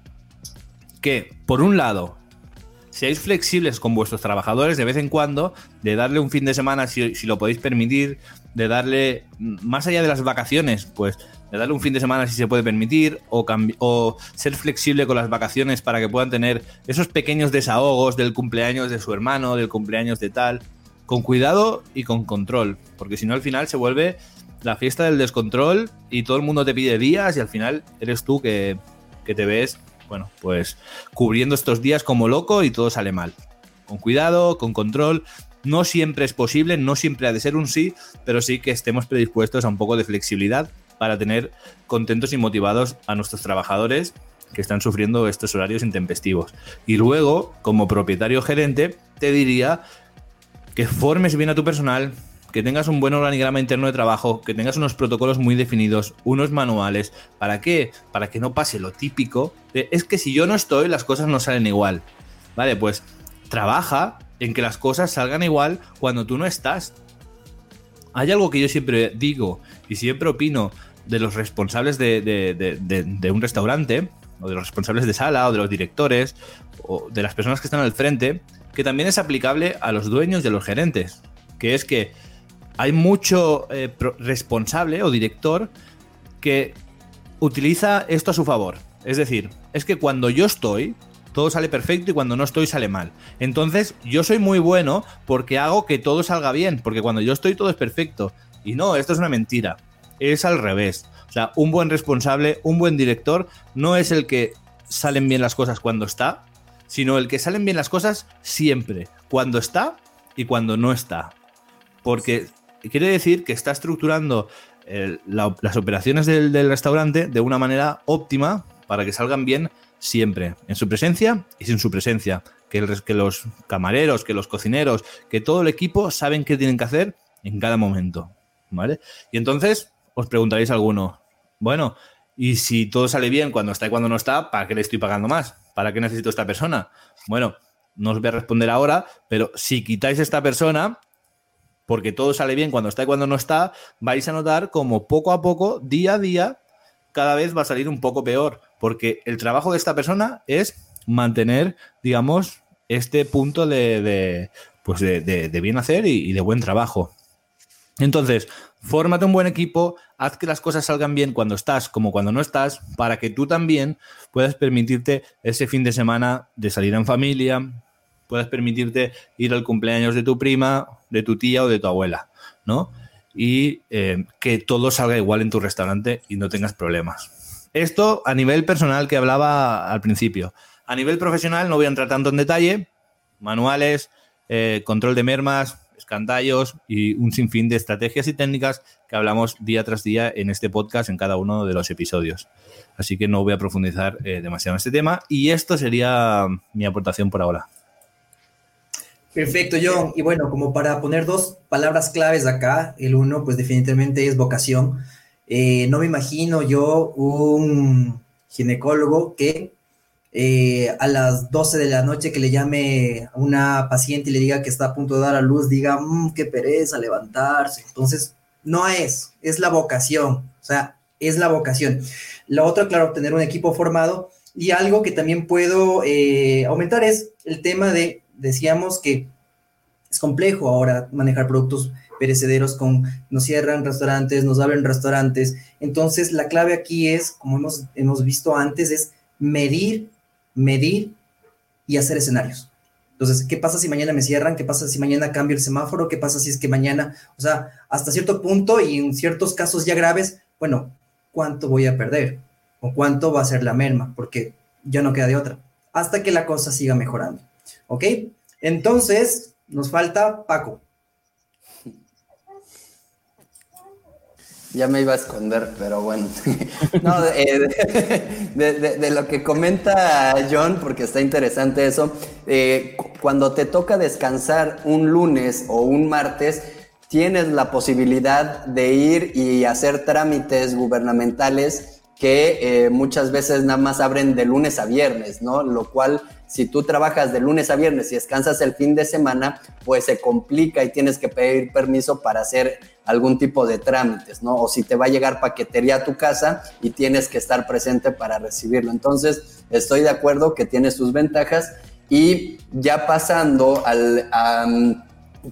que, por un lado, seáis flexibles con vuestros trabajadores de vez en cuando, de darle un fin de semana si, lo podéis permitir, de darle, más allá de las vacaciones, pues de darle un fin de semana si se puede permitir, o, o ser flexible con las vacaciones para que puedan tener esos pequeños desahogos del cumpleaños de su hermano, del cumpleaños de tal con cuidado y con control, porque si no al final se vuelve la fiesta del descontrol y todo el mundo te pide días y al final eres tú que, te ves, bueno, pues cubriendo estos días como loco y todo sale mal. Con cuidado, con control, no siempre es posible, no siempre ha de ser un sí, pero sí que estemos predispuestos a un poco de flexibilidad para tener contentos y motivados a nuestros trabajadores que están sufriendo estos horarios intempestivos. Y luego, como propietario gerente, te diría que formes bien a tu personal, que tengas un buen organigrama interno de trabajo, que tengas unos protocolos muy definidos, unos manuales. ¿Para qué? Para que no pase lo típico es que si yo no estoy, las cosas no salen igual. Vale, pues trabaja en que las cosas salgan igual cuando tú no estás. Hay algo que yo siempre digo y siempre opino de los responsables de, de un restaurante, o de los responsables de sala, o de los directores, o de las personas que están al frente, que también es aplicable a los dueños y a los gerentes, que es que hay mucho eh, responsable o director que utiliza esto a su favor. Es decir, es que cuando yo estoy, todo sale perfecto y cuando no estoy sale mal. Entonces, yo soy muy bueno porque hago que todo salga bien, porque cuando yo estoy todo es perfecto. Y no, esto es una mentira. Es al revés. O sea, un buen responsable, un buen director, no es el que salen bien las cosas cuando está, sino el que salen bien las cosas siempre, cuando está y cuando no está. Porque quiere decir que está estructurando las operaciones del, restaurante de una manera óptima para que salgan bien siempre, en su presencia y sin su presencia. Que, que los camareros, que los cocineros, que todo el equipo saben qué tienen que hacer en cada momento. ¿Vale? Y entonces os preguntaréis alguno, bueno, y si todo sale bien cuando está y cuando no está, ¿para qué le estoy pagando más? ¿Para qué necesito esta persona? Bueno, no os voy a responder ahora, pero si quitáis esta persona, porque todo sale bien cuando está y cuando no está, vais a notar como poco a poco, día a día, cada vez va a salir un poco peor, porque el trabajo de esta persona es mantener, digamos, este punto de, pues de, bien hacer y de buen trabajo. Entonces, fórmate un buen equipo, haz que las cosas salgan bien cuando estás como cuando no estás, para que tú también puedas permitirte ese fin de semana de salir en familia, puedas permitirte ir al cumpleaños de tu prima, de tu tía o de tu abuela, ¿no? Y eh, que todo salga igual en tu restaurante y no tengas problemas. Esto a nivel personal que hablaba al principio. A nivel profesional no voy a entrar tanto en detalle. Manuales, eh, control de mermas, escandallos y un sinfín de estrategias y técnicas que hablamos día tras día en este podcast, en cada uno de los episodios. Así que no voy a profundizar eh, demasiado en este tema y esto sería mi aportación por ahora. Perfecto, John. Y bueno, como para poner dos palabras claves acá, el uno, pues definitivamente es vocación. Eh, no me imagino yo un ginecólogo que eh, a las 12 de la noche que le llame a una paciente y le diga que está a punto de dar a luz, diga, mmm, qué pereza levantarse. Entonces, no es, es la vocación, o sea, es la vocación. La otra, claro, tener un equipo formado y algo que también puedo eh, aumentar es el tema de, decíamos que es complejo ahora manejar productos perecederos con, nos cierran restaurantes, nos abren restaurantes. Entonces, la clave aquí es, como hemos, hemos visto antes, es medir medir y hacer escenarios. Entonces, ¿qué pasa si mañana me cierran? ¿Qué pasa si mañana cambio el semáforo? ¿Qué pasa si es que mañana, o sea, hasta cierto punto y en ciertos casos ya graves, bueno, ¿cuánto voy a perder? o cuánto va a ser la merma, porque ya no queda de otra, hasta que la cosa siga mejorando. ¿Ok? Entonces, nos falta Paco. Ya me iba a esconder, pero bueno. no, eh, de, lo que comenta John, porque está interesante eso, eh, cuando te toca descansar un lunes o un martes, tienes la posibilidad de ir y hacer trámites gubernamentales que eh, muchas veces nada más abren de lunes a viernes, ¿no? Lo cual, si tú trabajas de lunes a viernes y descansas el fin de semana, pues se complica y tienes que pedir permiso para hacer algún tipo de trámites, ¿no? O si te va a llegar paquetería a tu casa y tienes que estar presente para recibirlo. Entonces, estoy de acuerdo que tiene sus ventajas y ya pasando al... A,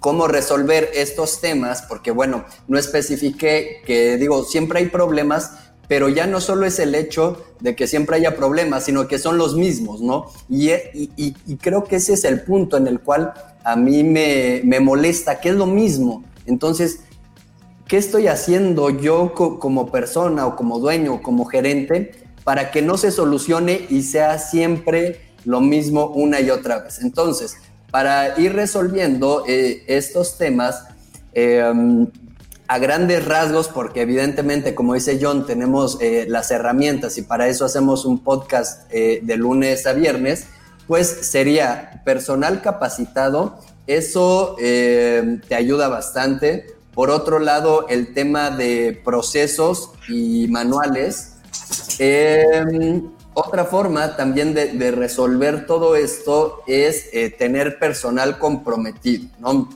cómo resolver estos temas, porque bueno, no especifiqué que digo, siempre hay problemas, pero ya no solo es el hecho de que siempre haya problemas, sino que son los mismos, ¿no? Y, y, creo que ese es el punto en el cual a mí me, me molesta, que es lo mismo. Entonces, ¿qué estoy haciendo yo como persona o como dueño o como gerente para que no se solucione y sea siempre lo mismo una y otra vez? Entonces, para ir resolviendo eh, estos temas, em, a grandes rasgos, porque evidentemente, como dice John, tenemos eh, las herramientas y para eso hacemos un podcast eh, de lunes a viernes, pues sería personal capacitado, eso te ayuda bastante por otro lado, el tema de procesos y manuales. Em, otra forma también de, resolver todo esto es eh, tener personal comprometido, ¿no?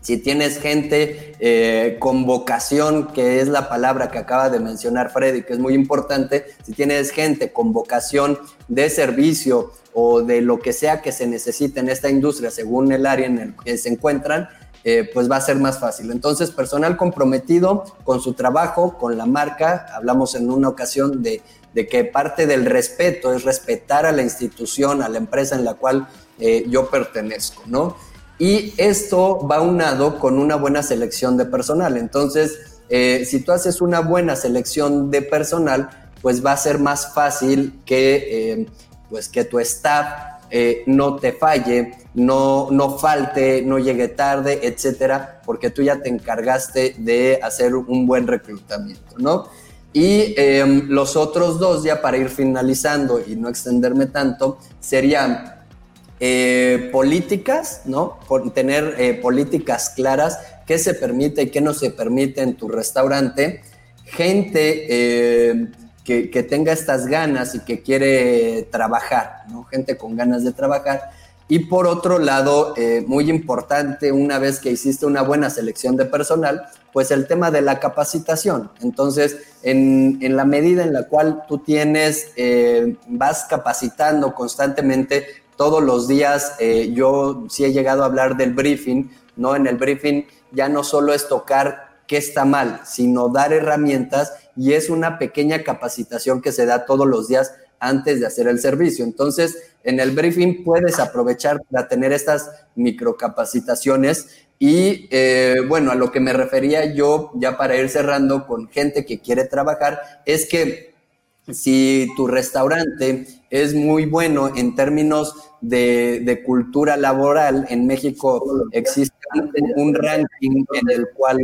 Si tienes gente eh, con vocación, que es la palabra que acaba de mencionar Freddy, que es muy importante, si tienes gente con vocación de servicio o de lo que sea que se necesite en esta industria según el área en el que se encuentran, eh, pues va a ser más fácil. Entonces, personal comprometido con su trabajo, con la marca, hablamos en una ocasión de, que parte del respeto es respetar a la institución, a la empresa en la cual eh, yo pertenezco, ¿no? Y esto va unado con una buena selección de personal. Entonces, eh, si tú haces una buena selección de personal, pues va a ser más fácil que, pues que tu staff no te falle, no, no falte, no llegue tarde, etcétera, porque tú ya te encargaste de hacer un buen reclutamiento, ¿no? Y em, los otros dos, ya para ir finalizando y no extenderme tanto, serían eh, políticas, ¿no? Por tener eh, políticas claras, qué se permite y qué no se permite en tu restaurante, gente eh, que, que, tenga estas ganas y que quiere trabajar, ¿no? Gente con ganas de trabajar y por otro lado, muy importante, una vez que hiciste una buena selección de personal, pues el tema de la capacitación. Entonces, en, la medida en la cual tú tienes, vas capacitando constantemente todos los días, eh, yo sí he llegado a hablar del briefing, ¿no? En el briefing ya no solo es tocar qué está mal, sino dar herramientas y es una pequeña capacitación que se da todos los días antes de hacer el servicio. Entonces, en el briefing puedes aprovechar para tener estas microcapacitaciones y eh, bueno, a lo que me refería yo, ya para ir cerrando con gente que quiere trabajar, es que si tu restaurante es muy bueno en términos de, cultura laboral, en México existe un ranking en el cual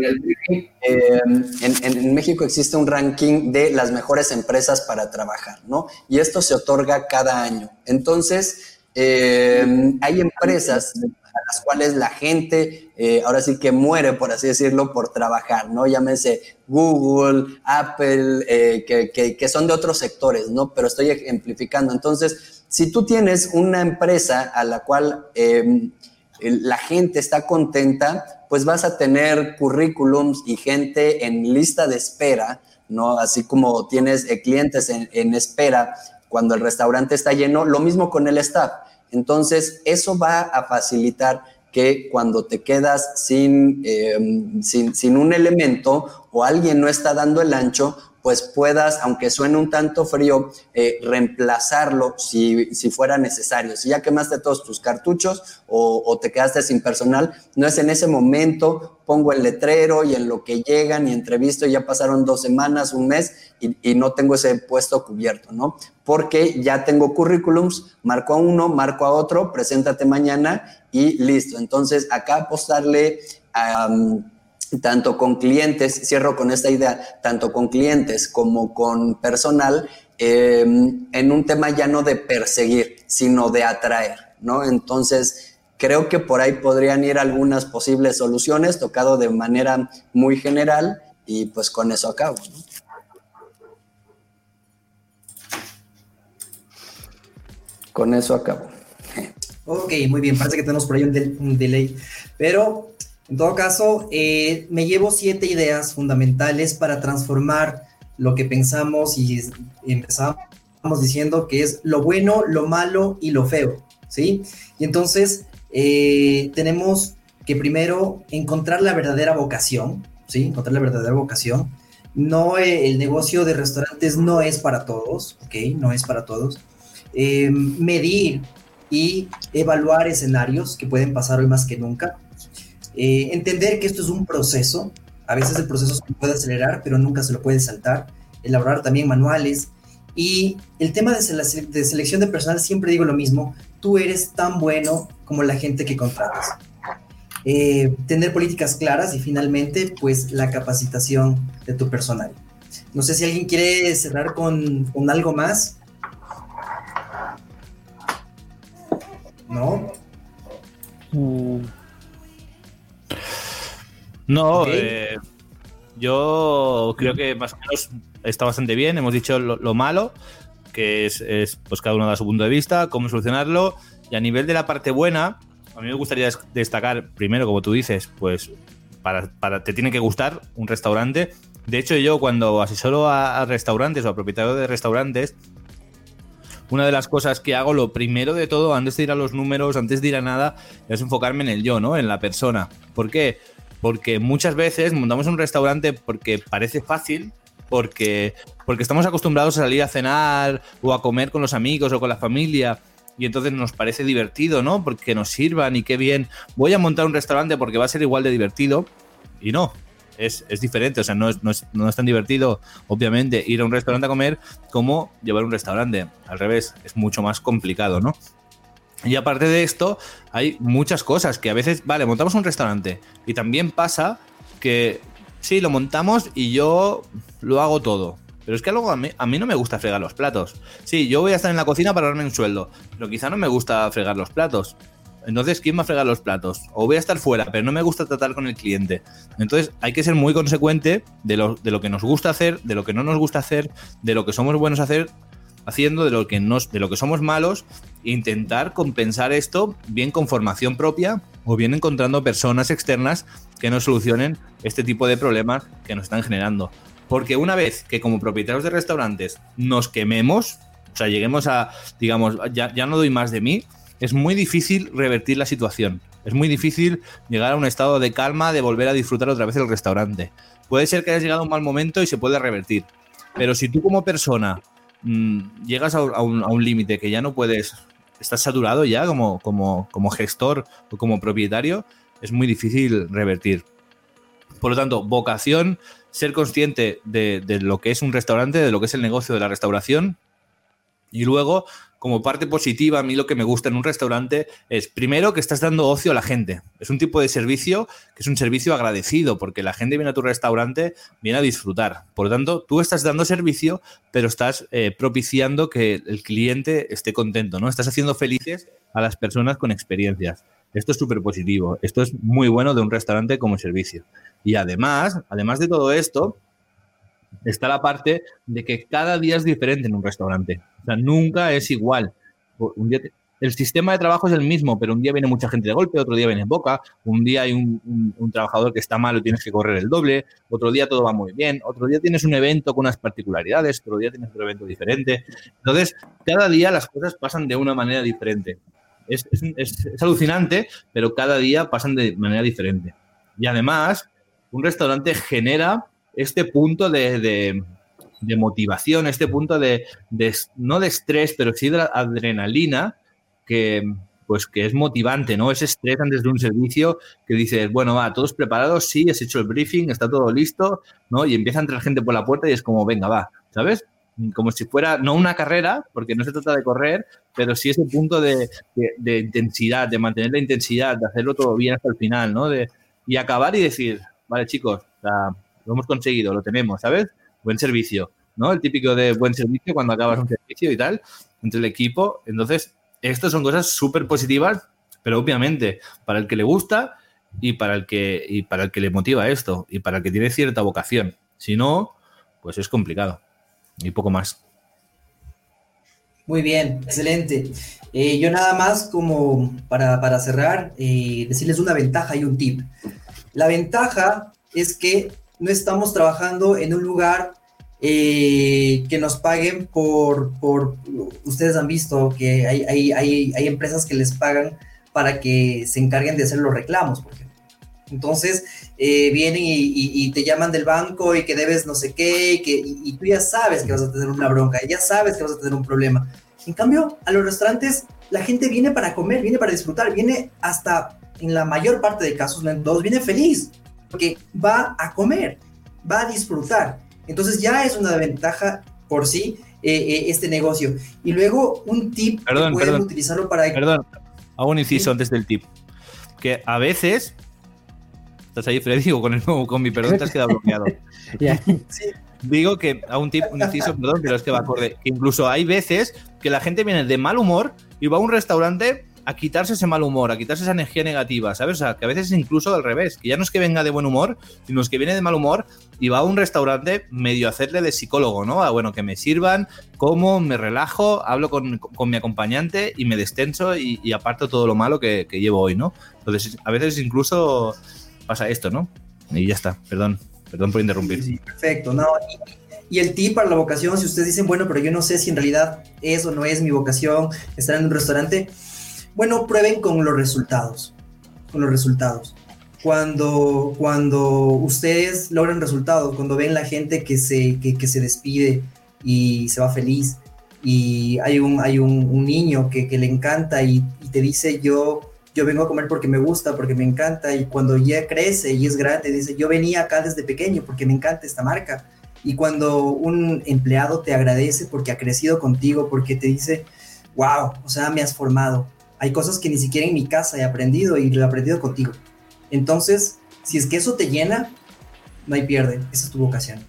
eh, en, México existe un ranking de las mejores empresas para trabajar, ¿no? Y esto se otorga cada año. Entonces, eh, hay empresas a las cuales la gente eh, ahora sí que muere, por así decirlo, por trabajar, ¿no? Llámese Google, Apple, que, que son de otros sectores, ¿no? Pero estoy ejemplificando. Entonces, si tú tienes una empresa a la cual la gente está contenta, pues vas a tener currículums y gente en lista de espera, ¿no? Así como tienes eh, clientes en, espera cuando el restaurante está lleno, lo mismo con el staff. Entonces, eso va a facilitar que cuando te quedas sin, em, sin, sin un elemento o alguien no está dando el ancho, pues puedas, aunque suene un tanto frío, eh, reemplazarlo si, si, fuera necesario. Si ya quemaste todos tus cartuchos o, te quedaste sin personal, no es en ese momento pongo el letrero y en lo que llegan y entrevisto ya pasaron dos semanas, un mes y, no tengo ese puesto cubierto, ¿no? Porque ya tengo currículums, marco a uno, marco a otro, preséntate mañana y listo. Entonces, acá apostarle tanto con clientes, cierro con esta idea, tanto con clientes como con personal, em, en un tema ya no de perseguir, sino de atraer, ¿no? Entonces, Creo que por ahí podrían ir algunas posibles soluciones, tocado de manera muy general, y pues con eso acabo. Con eso acabo. Ok, muy bien, parece que tenemos por ahí un, delay, pero en todo caso, eh, me llevo siete ideas fundamentales para transformar lo que pensamos y empezamos diciendo que es lo bueno, lo malo y lo feo, ¿sí? Y entonces eh, tenemos que primero encontrar la verdadera vocación, ¿sí? Encontrar la verdadera vocación. No, eh, el negocio de restaurantes no es para todos, ¿ok? No es para todos. Eh, medir y evaluar escenarios que pueden pasar hoy más que nunca. Entender que esto es un proceso. A veces el proceso se puede acelerar, pero nunca se lo puede saltar. Elaborar también manuales. Y el tema de, de selección de personal, siempre digo lo mismo, tú eres tan bueno como la gente que contratas. Eh, tener políticas claras y finalmente, pues la capacitación de tu personal. No sé si alguien quiere cerrar con, algo más. ¿No? No, eh, yo creo que más o menos está bastante bien. Hemos dicho lo, malo, que es, es, pues cada uno da su punto de vista, cómo solucionarlo y a nivel de la parte buena, a mí me gustaría destacar, primero, como tú dices, pues para, para te tiene que gustar un restaurante. De hecho, yo cuando asesoro a, restaurantes o a propietarios de restaurantes, una de las cosas que hago, lo primero de todo, antes de ir a los números, antes de ir a nada, es enfocarme en el yo, ¿no? En la persona. ¿Por qué? Porque muchas veces montamos un restaurante porque parece fácil, porque, porque estamos acostumbrados a salir a cenar o a comer con los amigos o con la familia y entonces nos parece divertido, ¿no? Porque nos sirvan y qué bien. Voy a montar un restaurante porque va a ser igual de divertido y no. Es, diferente, o sea, no es, no, es, no es tan divertido, obviamente, ir a un restaurante a comer como llevar un restaurante. Al revés, es mucho más complicado, ¿no? Y aparte de esto, hay muchas cosas que a veces, vale, montamos un restaurante y también pasa que sí, lo montamos y yo lo hago todo. Pero es que algo a mí, a mí no me gusta fregar los platos. Sí, yo voy a estar en la cocina para darme un sueldo, pero quizá no me gusta fregar los platos. Entonces, ¿quién va a fregar los platos? O voy a estar fuera, pero no me gusta tratar con el cliente. Entonces, hay que ser muy consecuente de lo, de lo que nos gusta hacer, de lo que no nos gusta hacer, de lo que somos buenos hacer, haciendo, de lo que, nos, de lo que somos malos, intentar compensar esto bien con formación propia o bien encontrando personas externas que nos solucionen este tipo de problemas que nos están generando. Porque una vez que como propietarios de restaurantes nos quememos, o sea, lleguemos a, digamos, ya, ya no doy más de mí, es muy difícil revertir la situación. Es muy difícil llegar a un estado de calma, de volver a disfrutar otra vez el restaurante. Puede ser que hayas llegado a un mal momento y se puede revertir. Pero si tú como persona mm, llegas a, un, límite que ya no puedes, estás saturado ya como, como, como gestor o como propietario, es muy difícil revertir. Por lo tanto, vocación ser consciente de, lo que es un restaurante, de lo que es el negocio de la restauración. Y luego, como parte positiva, a mí lo que me gusta en un restaurante es, primero, que estás dando ocio a la gente. Es un tipo de servicio que es un servicio agradecido, porque la gente viene a tu restaurante, viene a disfrutar. Por lo tanto, tú estás dando servicio, pero estás eh, propiciando que el cliente esté contento, ¿no? Estás haciendo felices a las personas con experiencias. Esto es súper positivo. Esto es muy bueno de un restaurante como servicio. Y además, además de todo esto, está la parte de que cada día es diferente en un restaurante. O sea, nunca es igual. el sistema de trabajo es el mismo, pero un día viene mucha gente de golpe, otro día viene poca, un día hay un, un, trabajador que está malo y tienes que correr el doble, otro día todo va muy bien, otro día tienes un evento con unas particularidades, otro día tienes otro evento diferente. Entonces, cada día las cosas pasan de una manera diferente es, alucinante, pero cada día pasan de manera diferente. Y además, un restaurante genera este punto de, de motivación, este punto de, no de estrés, pero sí de adrenalina, que, pues que es motivante, ¿no? Ese estrés antes de un servicio que dices, bueno, va, todos preparados, sí, has hecho el briefing, está todo listo, ¿no? Y empieza a entrar gente por la puerta y es como, venga, va, ¿sabes? Como si fuera, no una carrera, porque no se trata de correr, pero sí ese punto de, intensidad, de mantener la intensidad, de hacerlo todo bien hasta el final, ¿no? De, y acabar y decir, vale, chicos, lo hemos conseguido, lo tenemos, ¿sabes? Buen servicio, ¿no? El típico de buen servicio cuando acabas un servicio y tal, entre el equipo. Entonces, estas son cosas súper positivas, pero obviamente para el que le gusta y para el que, y para el que le motiva esto y para el que tiene cierta vocación. Si no, pues es complicado y poco más. Muy bien, excelente. Eh, yo nada más como para, cerrar, eh, decirles una ventaja y un tip. La ventaja es que no estamos trabajando en un lugar eh, que nos paguen por, por, ustedes han visto que hay, hay, hay, hay, empresas que les pagan para que se encarguen de hacer los reclamos, por Entonces, eh, vienen y, te llaman del banco y que debes no sé qué, y, que, y, tú ya sabes que vas a tener una bronca, ya sabes que vas a tener un problema. En cambio, a los restaurantes, la gente viene para comer, viene para disfrutar, viene hasta, en la mayor parte de casos, no en todos, viene feliz, porque va a comer, va a disfrutar. Entonces ya es una ventaja por sí eh, eh, este negocio. Y luego un tip perdón, que pueden utilizarlo para... Perdón, hago un inciso antes del tip. Que a veces... ¿Estás ahí, Freddy? O con, el, con mi perdón te has quedado bloqueado. Digo que a un tip, un inciso, perdón, pero es que va acorde. Que incluso hay veces que la gente viene de mal humor y va a un restaurante a quitarse ese mal humor, a quitarse esa energía negativa, ¿sabes? O sea, que a veces es incluso al revés, que ya no es que venga de buen humor, sino es que viene de mal humor y va a un restaurante medio a hacerle de psicólogo, ¿no? A, bueno, que me sirvan, como, me relajo, hablo con, mi acompañante y me destenso y, aparto todo lo malo que, llevo hoy, ¿no? Entonces, a veces incluso pasa esto, ¿no? Y ya está, perdón, perdón por interrumpir. Sí, perfecto, no. Y el tip para la vocación, si ustedes dicen, bueno, pero yo no sé si en realidad es o no es mi vocación estar en un restaurante, bueno, prueben con los resultados, con los resultados. Cuando, cuando ustedes logran resultados, cuando ven la gente que se, que, se despide y se va feliz, y hay un, hay un, niño que, le encanta y, te dice yo, yo vengo a comer porque me gusta, porque me encanta, y cuando ya crece y es grande, dice yo venía acá desde pequeño porque me encanta esta marca. Y cuando un empleado te agradece porque ha crecido contigo, porque te dice, wow, o sea, me has formado, hay cosas que ni siquiera en mi casa he aprendido y lo he aprendido contigo. Entonces, si es que eso te llena, no hay pierde. Esa es tu vocación.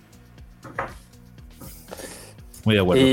Muy de acuerdo.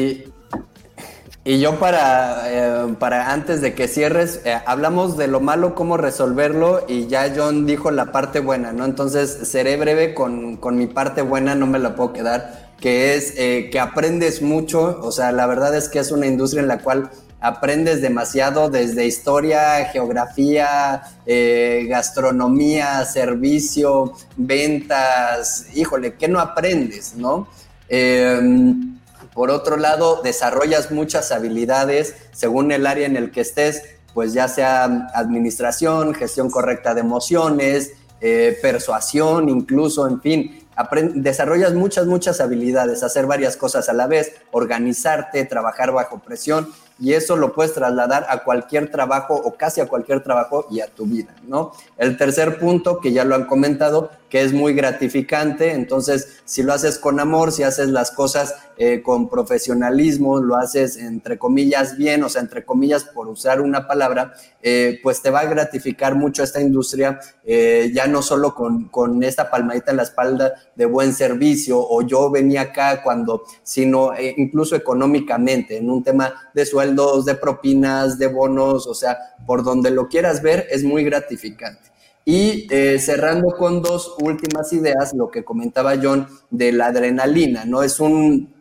Y, yo para, eh, para antes de que cierres, eh, hablamos de lo malo, cómo resolverlo y ya John dijo la parte buena, ¿no? Entonces seré breve con, mi parte buena, no me la puedo quedar, que es eh, que aprendes mucho, o sea, la verdad es que es una industria en la cual aprendes demasiado desde historia, geografía, eh, gastronomía, servicio, ventas, híjole, ¿qué no aprendes, no? Em, por otro lado, desarrollas muchas habilidades según el área en el que estés, pues ya sea administración, gestión correcta de emociones, eh, persuasión, incluso, en fin, desarrollas muchas, muchas habilidades, hacer varias cosas a la vez, organizarte, trabajar bajo presión y eso lo puedes trasladar a cualquier trabajo o casi a cualquier trabajo y a tu vida, ¿no? El tercer punto, que ya lo han comentado, que es muy gratificante, entonces si lo haces con amor, si haces las cosas eh, con profesionalismo, lo haces entre comillas bien, o sea, entre comillas por usar una palabra, eh, pues te va a gratificar mucho esta industria, eh, ya no solo con, con esta palmadita en la espalda de buen servicio o yo venía acá cuando, sino incluso económicamente, en un tema de sueldo de propinas, de bonos, o sea, por donde lo quieras ver, es muy gratificante. Y cerrando con dos últimas ideas, lo que comentaba John de la adrenalina, ¿no? Es un,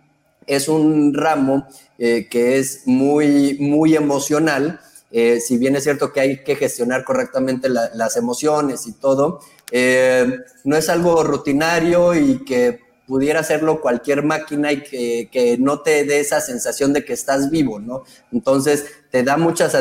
es un ramo eh, que es muy, muy emocional. Eh, si bien es cierto que hay que gestionar correctamente las emociones y todo, no es algo rutinario y que pudiera hacerlo cualquier máquina y que, no te dé esa sensación de que estás vivo, ¿no? Entonces te da muchas,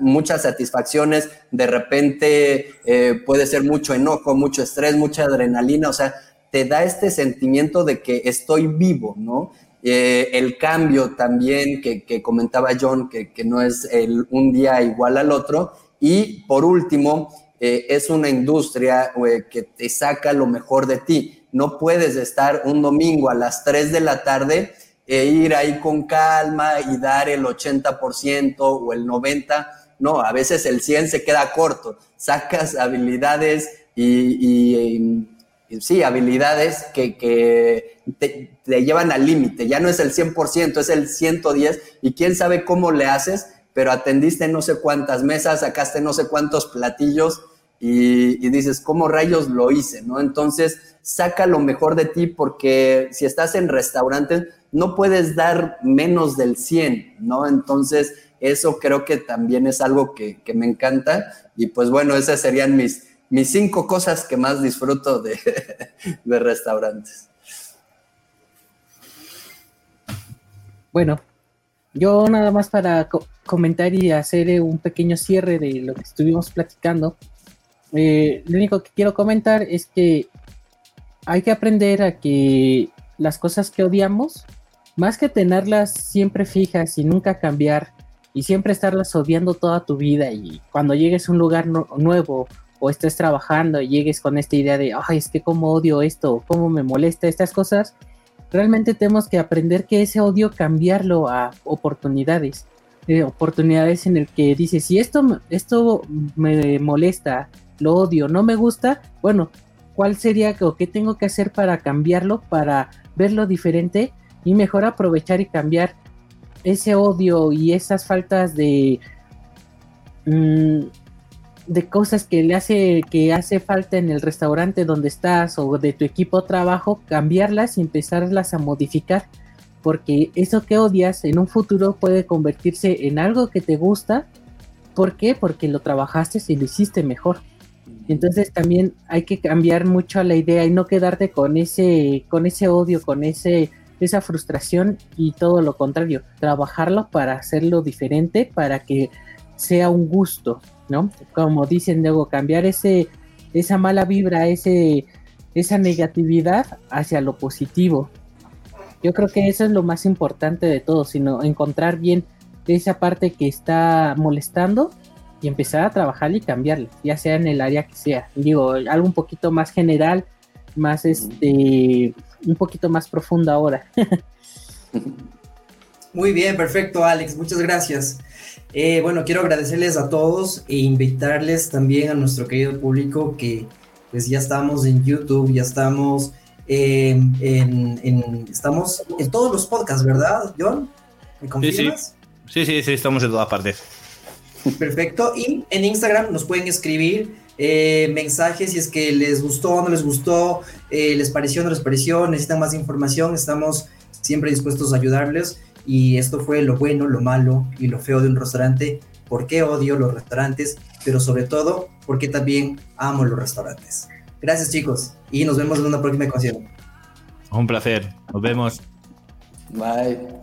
muchas satisfacciones, de repente eh, puede ser mucho enojo, mucho estrés, mucha adrenalina, o sea, te da este sentimiento de que estoy vivo, ¿no? Eh, el cambio también que, comentaba John, que, no es el, un día igual al otro. Y por último, eh, es una industria eh, que te saca lo mejor de ti. No puedes estar un domingo a las 3 de la tarde e ir ahí con calma y dar el 80% o el 90%. No, a veces el 100 se queda corto. Sacas habilidades y, sí, habilidades que, te, te, llevan al límite. Ya no es el 100%, es el 110 y quién sabe cómo le haces, pero atendiste no sé cuántas mesas, sacaste no sé cuántos platillos y, dices, ¿cómo rayos lo hice? ¿no? Entonces, saca lo mejor de ti porque si estás en restaurantes, no puedes dar menos del 100, ¿no? Entonces, eso creo que también es algo que, me encanta. Y pues bueno, esas serían mis, mis cinco cosas que más disfruto de, de restaurantes. Bueno, yo nada más para comentar y hacer un pequeño cierre de lo que estuvimos platicando. Eh, lo único que quiero comentar es que hay que aprender a que las cosas que odiamos, más que tenerlas siempre fijas y nunca cambiar y siempre estarlas odiando toda tu vida y cuando llegues a un lugar nuevo o estés trabajando y llegues con esta idea de, ay, es que cómo odio esto, cómo me molesta estas cosas, realmente tenemos que aprender que ese odio cambiarlo a oportunidades. Eh, oportunidades en el que dices, si esto, esto me molesta, lo odio, no me gusta, bueno, ¿cuál sería o qué tengo que hacer para cambiarlo, para verlo diferente y mejor aprovechar y cambiar ese odio y esas faltas de mm, de cosas que le hace que hace falta en el restaurante donde estás o de tu equipo trabajo, cambiarlas y empezarlas a modificar, porque eso que odias en un futuro puede convertirse en algo que te gusta. ¿Por qué? Porque lo trabajaste y lo hiciste mejor. Entonces también hay que cambiar mucho la idea y no quedarte con ese, con ese odio, con ese, esa frustración y todo lo contrario, trabajarlo para hacerlo diferente, para que sea un gusto, ¿no? Como dicen luego, cambiar ese, esa mala vibra, ese, esa negatividad hacia lo positivo. Yo creo que eso es lo más importante de todo, sino encontrar bien esa parte que está molestando y empezar a trabajar y cambiarle, ya sea en el área que sea. Digo, algo un poquito más general, más este, un poquito más profundo ahora. Muy bien, perfecto, Alex, muchas gracias. Eh, bueno, quiero agradecerles a todos e invitarles también a nuestro querido público que pues ya estamos en YouTube, ya estamos en, estamos en todos los podcasts, ¿verdad, John? ¿Me confirmas? sí, sí, sí estamos en todas partes. Perfecto. Y en Instagram nos pueden escribir eh, mensajes si es que les gustó, no les gustó, eh, les pareció, no les pareció, necesitan más información. Estamos siempre dispuestos a ayudarles. Y esto fue lo bueno, lo malo y lo feo de un restaurante. ¿Por qué odio los restaurantes? Pero sobre todo, porque también amo los restaurantes. Gracias chicos y nos vemos en una próxima ocasión. Un placer. Nos vemos. Bye.